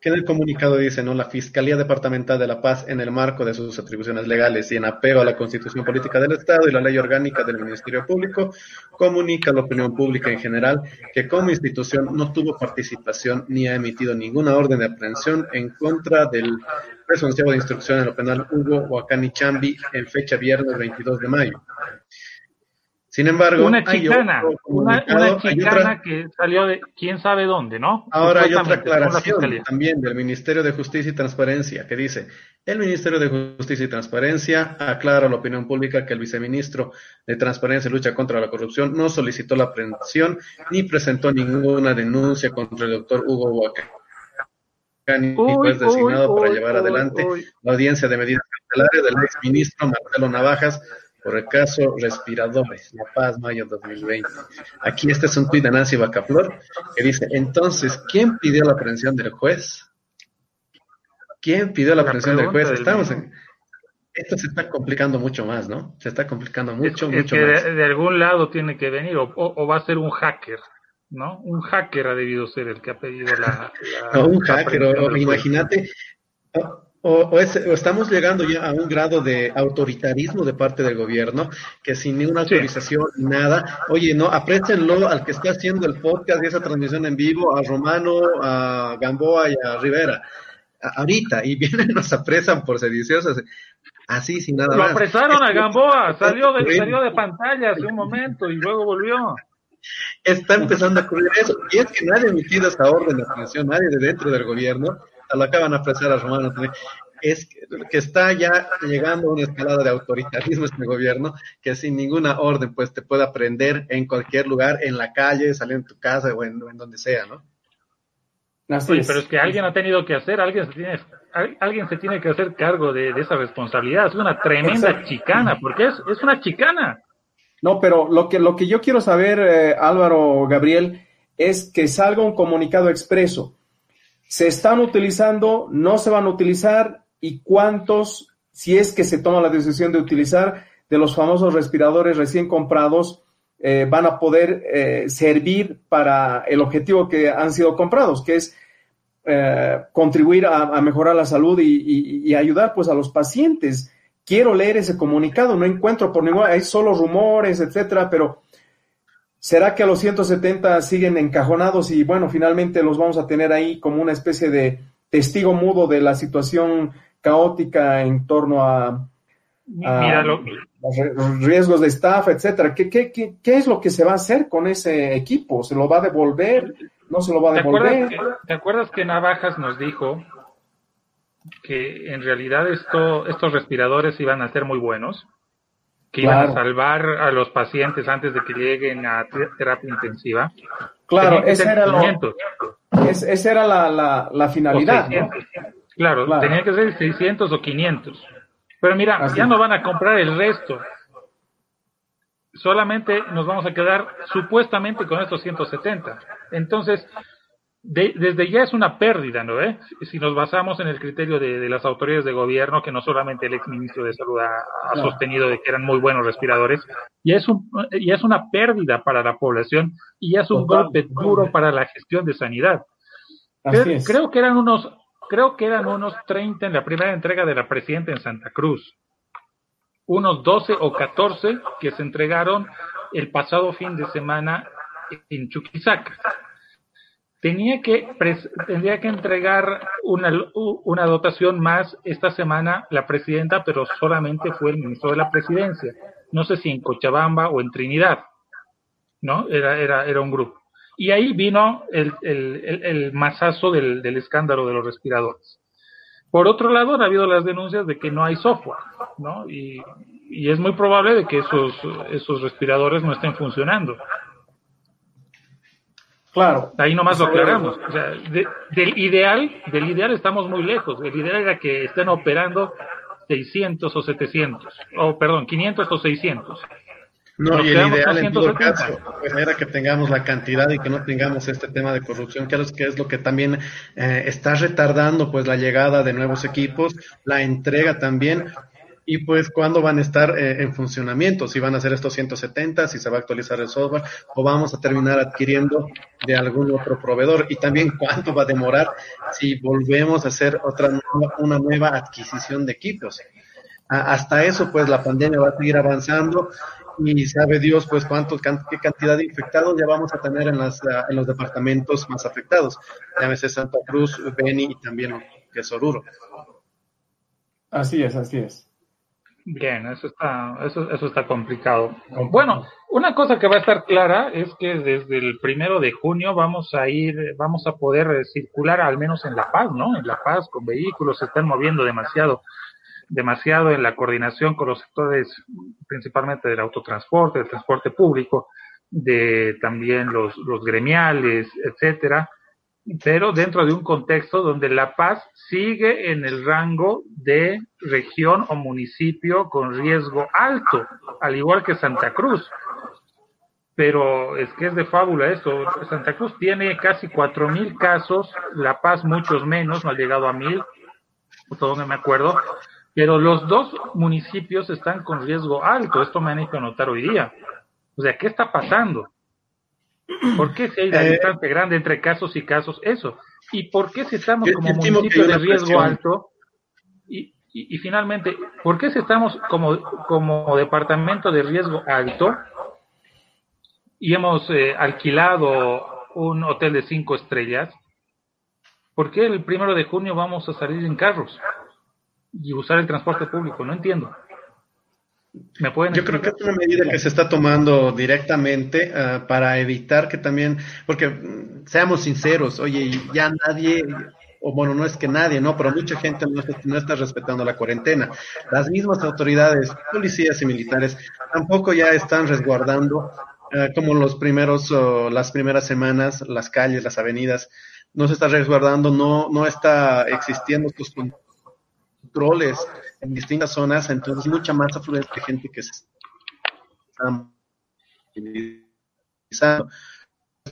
que en el comunicado dice, ¿no? La Fiscalía Departamental de la Paz, en el marco de sus atribuciones legales y en apego a la Constitución Política del Estado y la Ley Orgánica del Ministerio Público, comunica a la opinión pública en general que como institución no tuvo participación ni ha emitido ninguna orden de aprehensión en contra del responsable de instrucción en lo penal Hugo Huacani Chambi en fecha viernes 22 de mayo. Sin embargo, una chicana, una, chicana que salió de quién sabe dónde, ¿no? Ahora hay otra aclaración también del Ministerio de Justicia y Transparencia que dice, el Ministerio de Justicia y Transparencia aclara a la opinión pública que el viceministro de Transparencia y Lucha contra la Corrupción no solicitó la aprehensión ni presentó ninguna denuncia contra el doctor Hugo Huacani, fue designado para llevar adelante la audiencia de medidas cautelares del exministro Marcelo Navajas por el caso Respiradores, La Paz, mayo 2020. Aquí este es un tuit de Nancy Bacaflor que dice, entonces, ¿quién pidió la aprehensión del juez? ¿Quién pidió la, aprehensión del juez? Estamos en... Esto se está complicando mucho más, ¿no? Se está complicando mucho, mucho más. De, algún lado tiene que venir, o, va a ser un hacker, ¿no? Un hacker ha debido ser el que ha pedido la... no, un hacker, o, imagínate... O, estamos llegando ya a un grado de autoritarismo de parte del gobierno que sin ninguna autorización, nada, oye, no, aprécenlo al que está haciendo el podcast y esa transmisión en vivo, a Romano, a Gamboa y a Rivera, ahorita, y vienen nos apresan por sediciosos, así sin nada Lo apresaron a Gamboa, salió de, salió de pantalla hace un momento y luego volvió. Está empezando a ocurrir eso, y es que nadie ha emitido esa orden de aprehensión, nadie de dentro del gobierno, lo acaban de apresar a Romano es que, está ya llegando a una escalada de autoritarismo este gobierno que sin ninguna orden pues te puede aprender en cualquier lugar, en la calle, salir en tu casa o en, donde sea, ¿no? sí, pero es que alguien ha tenido que hacer, alguien se tiene, alguien se tiene que hacer cargo de, esa responsabilidad. Es una tremenda chicana, porque es, es una chicana. No, pero lo que, lo que yo quiero saber, eh, Álvaro Gabriel, es que salga un comunicado expreso se están utilizando, no se van a utilizar y cuántos, si es que se toma la decisión de utilizar, de los famosos respiradores recién comprados, eh, van a poder eh, servir para el objetivo que han sido comprados, que es eh, contribuir a, mejorar la salud y, ayudar pues a los pacientes. Quiero leer ese comunicado, no encuentro por ningún, hay solo rumores, etcétera, pero ¿Será que a los 170 siguen encajonados y bueno, finalmente los vamos a tener ahí como una especie de testigo mudo de la situación caótica en torno a, los riesgos de staff, etcétera? ¿Qué, qué, qué, qué es lo que se va a hacer con ese equipo? ¿Se lo va a devolver? ¿No se lo va a devolver? ¿Te acuerdas que, Navajas nos dijo que en realidad esto, estos respiradores iban a ser muy buenos? Que iban a salvar a los pacientes antes de que lleguen a terapia intensiva. Claro, esa era, esa era la, la, finalidad. Claro, tenía que ser 600 o 500. Pero mira, ya no van a comprar el resto. Solamente nos vamos a quedar supuestamente con estos 170. Entonces, desde ya es una pérdida, ¿no? Eh? Si nos basamos en el criterio de, las autoridades de gobierno, que no solamente el ex ministro de Salud ha, sostenido de que eran muy buenos respiradores, ya es, un, ya es una pérdida para la población y ya es un golpe duro para la gestión de sanidad. Creo, que eran unos, creo que eran unos 30 en la primera entrega de la presidenta en Santa Cruz, unos 12 o 14 que se entregaron el pasado fin de semana en Chuquisaca tenía que tendría que entregar una, una dotación más esta semana la presidenta, pero solamente fue el ministro de la presidencia. No sé si en Cochabamba o en Trinidad, ¿no? Era, era, era un grupo. Y ahí vino el, el, el, masazo del, del, escándalo de los respiradores. Por otro lado, ha habido las denuncias de que no hay software, ¿no? Y, y es muy probable de que esos, esos respiradores no estén funcionando. Claro. Ahí nomás lo aclaramos. O sea, del ideal, del ideal estamos muy lejos. El ideal era que estén operando 600 o 700, o perdón, 500 o 600. No, y el ideal en todo caso pues, era que tengamos la cantidad y que no tengamos este tema de corrupción, que es, que es lo que también eh, está retardando pues la llegada de nuevos equipos, la entrega también, y pues cuándo van a estar eh, en funcionamiento, si van a ser estos 170, si se va a actualizar el software o vamos a terminar adquiriendo de algún otro proveedor y también cuánto va a demorar si volvemos a hacer otra una nueva adquisición de equipos. hasta eso pues la pandemia va a seguir avanzando y sabe Dios pues cuántos qué cantidad de infectados ya vamos a tener en, las, en los departamentos más afectados, llámese Santa Cruz, Beni y también que es Oruro. Así es, así es. Bien, eso está, eso, eso está complicado. Bueno, una cosa que va a estar clara es que desde el primero de junio vamos a ir, vamos a poder circular al menos en La Paz, ¿no? En La Paz con vehículos se están moviendo demasiado, demasiado en la coordinación con los sectores, principalmente del autotransporte, del transporte público, de también los, los gremiales, etcétera pero dentro de un contexto donde La Paz sigue en el rango de región o municipio con riesgo alto, al igual que Santa Cruz. Pero es que es de fábula esto. Santa Cruz tiene casi cuatro mil casos, La Paz muchos menos, no ha llegado a mil, no me acuerdo. Pero los dos municipios están con riesgo alto. Esto me han hecho notar hoy día. O sea, ¿qué está pasando? ¿Por qué si hay una eh, grande entre casos y casos? Eso. ¿Y por qué si estamos como municipio de riesgo alto? Y, y, finalmente, ¿por qué si estamos como, como departamento de riesgo alto y hemos eh, alquilado un hotel de cinco estrellas? ¿Por qué el primero de junio vamos a salir en carros y usar el transporte público? No entiendo. Yo creo que es una medida que se está tomando directamente ah, para evitar que también, porque mm, seamos sinceros, oye, ya nadie, o bueno, no es que nadie, no, pero mucha gente no está, respetando la cuarentena. Las mismas autoridades, policías y militares, tampoco ya están resguardando ah, como los primeros, las primeras semanas, las calles, las avenidas, no se está resguardando, no, no está existiendo estos controles en distintas zonas, entonces mucha más afluencia de gente que se está utilizando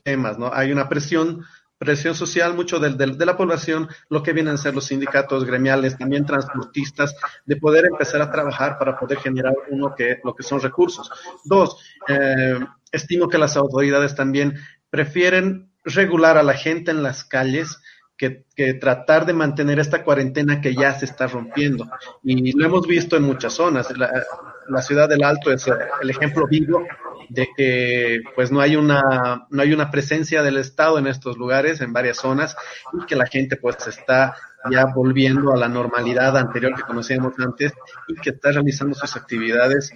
temas, ¿no? Hay una presión presión social mucho de, de, la población, lo que vienen a ser los sindicatos gremiales, también transportistas, de poder empezar a trabajar para poder generar uno que lo que son recursos. Dos, eh, estimo que las autoridades también prefieren regular a la gente en las calles que, tratar de mantener esta cuarentena que ya se está rompiendo. Y lo hemos visto en muchas zonas. La, ciudad del Alto es el ejemplo vivo de que pues no hay una no hay una presencia del Estado en estos lugares, en varias zonas, y que la gente pues está ya volviendo a la normalidad anterior que conocíamos antes y que está realizando sus actividades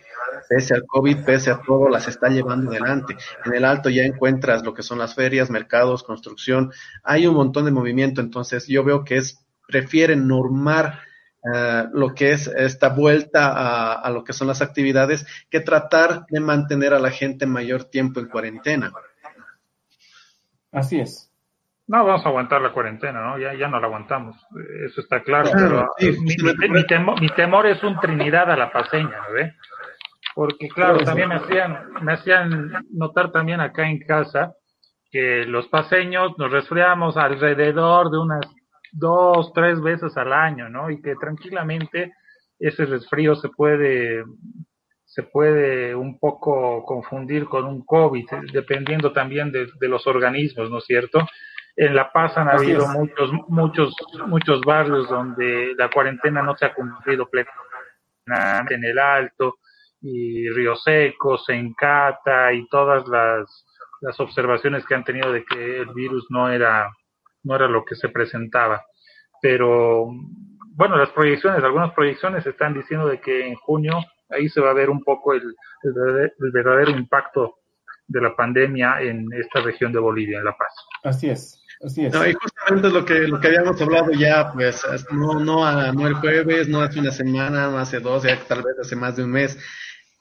pese al COVID, pese a todo, las está llevando adelante. En el alto ya encuentras lo que son las ferias, mercados, construcción, hay un montón de movimiento, entonces yo veo que es, prefieren normar eh, lo que es esta vuelta a, a, lo que son las actividades que tratar de mantener a la gente mayor tiempo en cuarentena. Así es. No vamos a aguantar la cuarentena, ¿no? Ya, ya no la aguantamos, eso está claro. pero mi, temor, mi, temor, es un Trinidad a la paseña, ¿no? porque claro, también me hacían, me hacían notar también acá en casa que los paseños nos resfriamos alrededor de unas dos, tres veces al año, ¿no? Y que tranquilamente ese resfrío se puede, se puede un poco confundir con un COVID, dependiendo también de, de los organismos, ¿no es cierto? En La Paz han habido muchos, muchos, muchos barrios donde la cuarentena no se ha cumplido plenamente en el Alto, y Río Seco, Sencata y todas las, las observaciones que han tenido de que el virus no era, no era lo que se presentaba. Pero bueno, las proyecciones, algunas proyecciones están diciendo de que en junio ahí se va a ver un poco el, el, verdadero impacto de la pandemia en esta región de Bolivia, en La Paz. Así es. Así es. No, y justamente lo que, lo que habíamos hablado ya, pues, no, no, no el jueves, no hace una semana, no hace dos, ya tal vez hace más de un mes,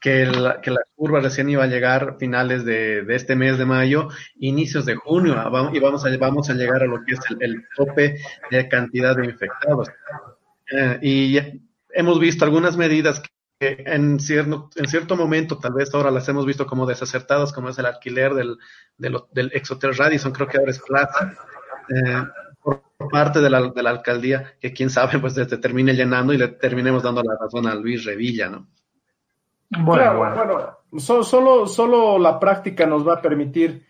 que la, que la curva recién iba a llegar finales de, de, este mes de mayo, inicios de junio, ah, y vamos a, vamos a llegar a lo que es el, tope de cantidad de infectados. Eh, y hemos visto algunas medidas en cierto, en cierto momento, tal vez ahora las hemos visto como desacertadas, como es el alquiler del, del, del ex hotel Radisson, creo que ahora es Plaza. Eh, por parte de la, de la alcaldía, que quién sabe, pues se termine llenando y le terminemos dando la razón a Luis Revilla, ¿no? Bueno, bueno, solo, solo la práctica nos va a permitir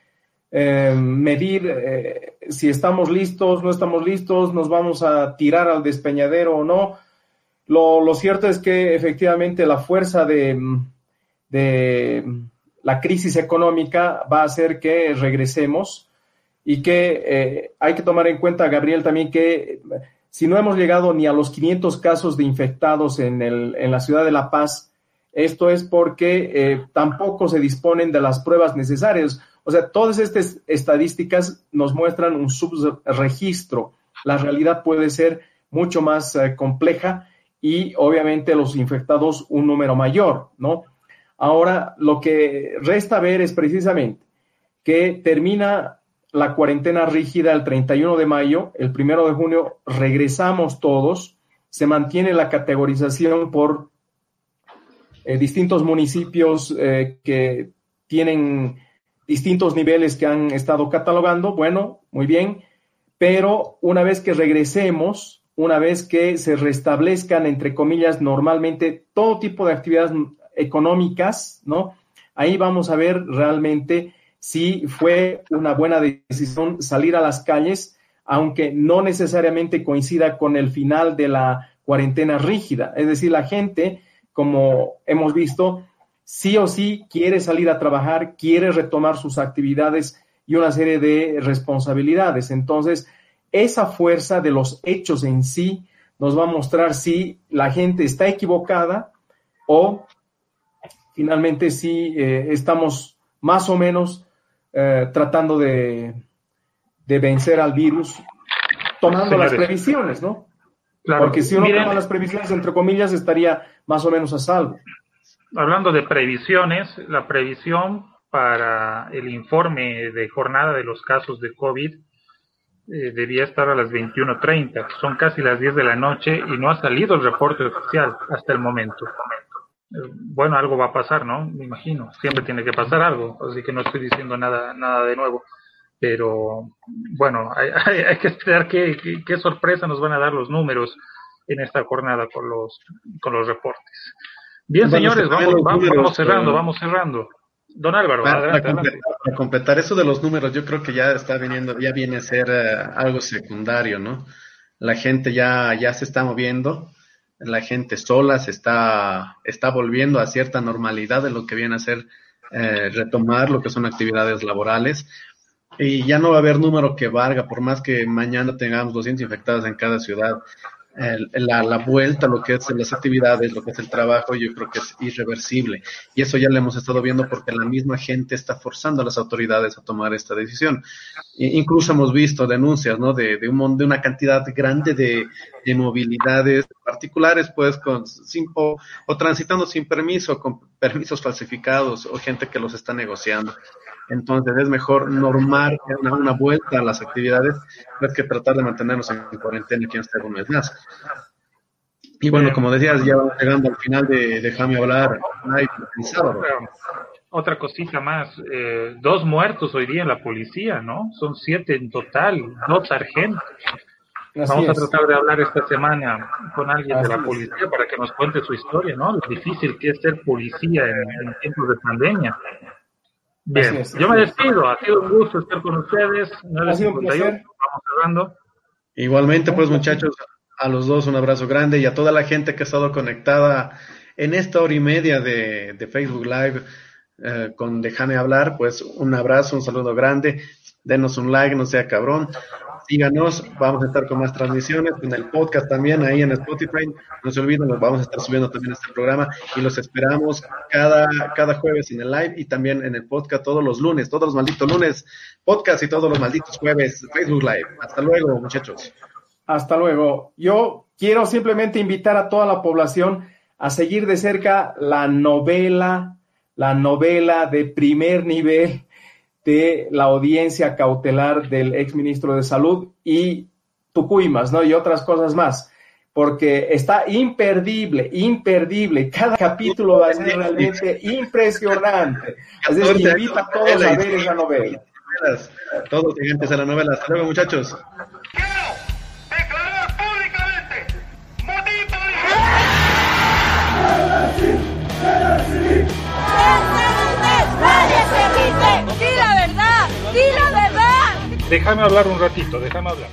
eh, medir eh, si estamos listos, no estamos listos, nos vamos a tirar al despeñadero o no. Lo, lo cierto es que efectivamente la fuerza de, de la crisis económica va a hacer que regresemos y que eh, hay que tomar en cuenta, Gabriel, también que si no hemos llegado ni a los 500 casos de infectados en, el, en la ciudad de La Paz, esto es porque eh, tampoco se disponen de las pruebas necesarias. O sea, todas estas estadísticas nos muestran un subregistro. La realidad puede ser mucho más eh, compleja y obviamente los infectados un número mayor, ¿no? Ahora, lo que resta ver es precisamente que termina la cuarentena rígida el 31 de mayo, el 1 de junio regresamos todos, se mantiene la categorización por eh, distintos municipios eh, que tienen distintos niveles que han estado catalogando, bueno, muy bien, pero una vez que regresemos, una vez que se restablezcan, entre comillas, normalmente todo tipo de actividades económicas, ¿no? Ahí vamos a ver realmente si fue una buena decisión salir a las calles, aunque no necesariamente coincida con el final de la cuarentena rígida. Es decir, la gente, como hemos visto, sí o sí quiere salir a trabajar, quiere retomar sus actividades y una serie de responsabilidades. Entonces, esa fuerza de los hechos en sí nos va a mostrar si la gente está equivocada o finalmente si eh, estamos más o menos eh, tratando de, de, vencer al virus tomando las previsiones, ¿no? Porque si uno toma las previsiones, entre comillas, estaría más o menos a salvo. Hablando de previsiones, la previsión para el informe de jornada de los casos de COVID eh, debía estar a las 21.30. Son casi las 10 de la noche y no ha salido el reporte oficial hasta el momento bueno, algo va a pasar, ¿no? Me imagino, siempre tiene que pasar algo, así que no estoy diciendo nada, nada de nuevo, pero bueno, hay, hay, que esperar qué, qué, sorpresa nos van a dar los números en esta jornada con los, con los reportes. Bien, señores, vamos, vamos, cerrando, vamos cerrando. Don Álvaro, para, completar, eso de los números, yo creo que ya está viniendo, ya viene a ser eh, algo secundario, ¿no? La gente ya, ya se está moviendo la gente sola se está, está volviendo a cierta normalidad de lo que viene a ser eh, retomar lo que son actividades laborales. Y ya no va a haber número que valga, por más que mañana tengamos 200 infectados en cada ciudad la, la, vuelta, lo que es las actividades, lo que es el trabajo, yo creo que es irreversible. Y eso ya lo hemos estado viendo porque la misma gente está forzando a las autoridades a tomar esta decisión. incluso hemos visto denuncias, ¿no? De, de, un, de una cantidad grande de, de movilidades particulares, pues, con, sin, o, o transitando sin permiso, con permisos falsificados o gente que los está negociando. Entonces es mejor normar una, vuelta a las actividades que tratar de mantenernos en cuarentena aquí hasta un mes más. Y bueno, como decías, ya vamos llegando al final de Déjame hablar. Otra cosita más, eh, dos muertos hoy día en la policía, ¿no? Son siete en total, dos sargentos. Vamos a tratar de hablar esta semana con alguien de la policía para que nos cuente su historia, ¿no? Lo difícil que es ser policía en tiempos de pandemia. Bien, yo me despido. Ha sido un gusto estar con ustedes. Ha sido un placer. Vamos cerrando. Igualmente, pues muchachos, a los dos un abrazo grande y a toda la gente que ha estado conectada en esta hora y media de, de Facebook Live eh, con Déjame hablar, pues un abrazo, un saludo grande. Denos un like, no sea cabrón síganos, vamos a estar con más transmisiones, en el podcast también, ahí en Spotify, no se olviden, los vamos a estar subiendo también este programa y los esperamos cada, cada jueves en el live y también en el podcast todos los lunes, todos los malditos lunes, podcast y todos los malditos jueves, Facebook Live. Hasta luego, muchachos. Hasta luego. Yo quiero simplemente invitar a toda la población a seguir de cerca la novela, la novela de primer nivel de la audiencia cautelar del exministro de Salud y Tucuimas, ¿no? Y otras cosas más, porque está imperdible, imperdible. Cada capítulo va a ser realmente impresionante. Así que invita a todos a ver esa novela. Todos siguientes a la novela. Hasta luego, muchachos. Déjame hablar un ratito, déjame hablar.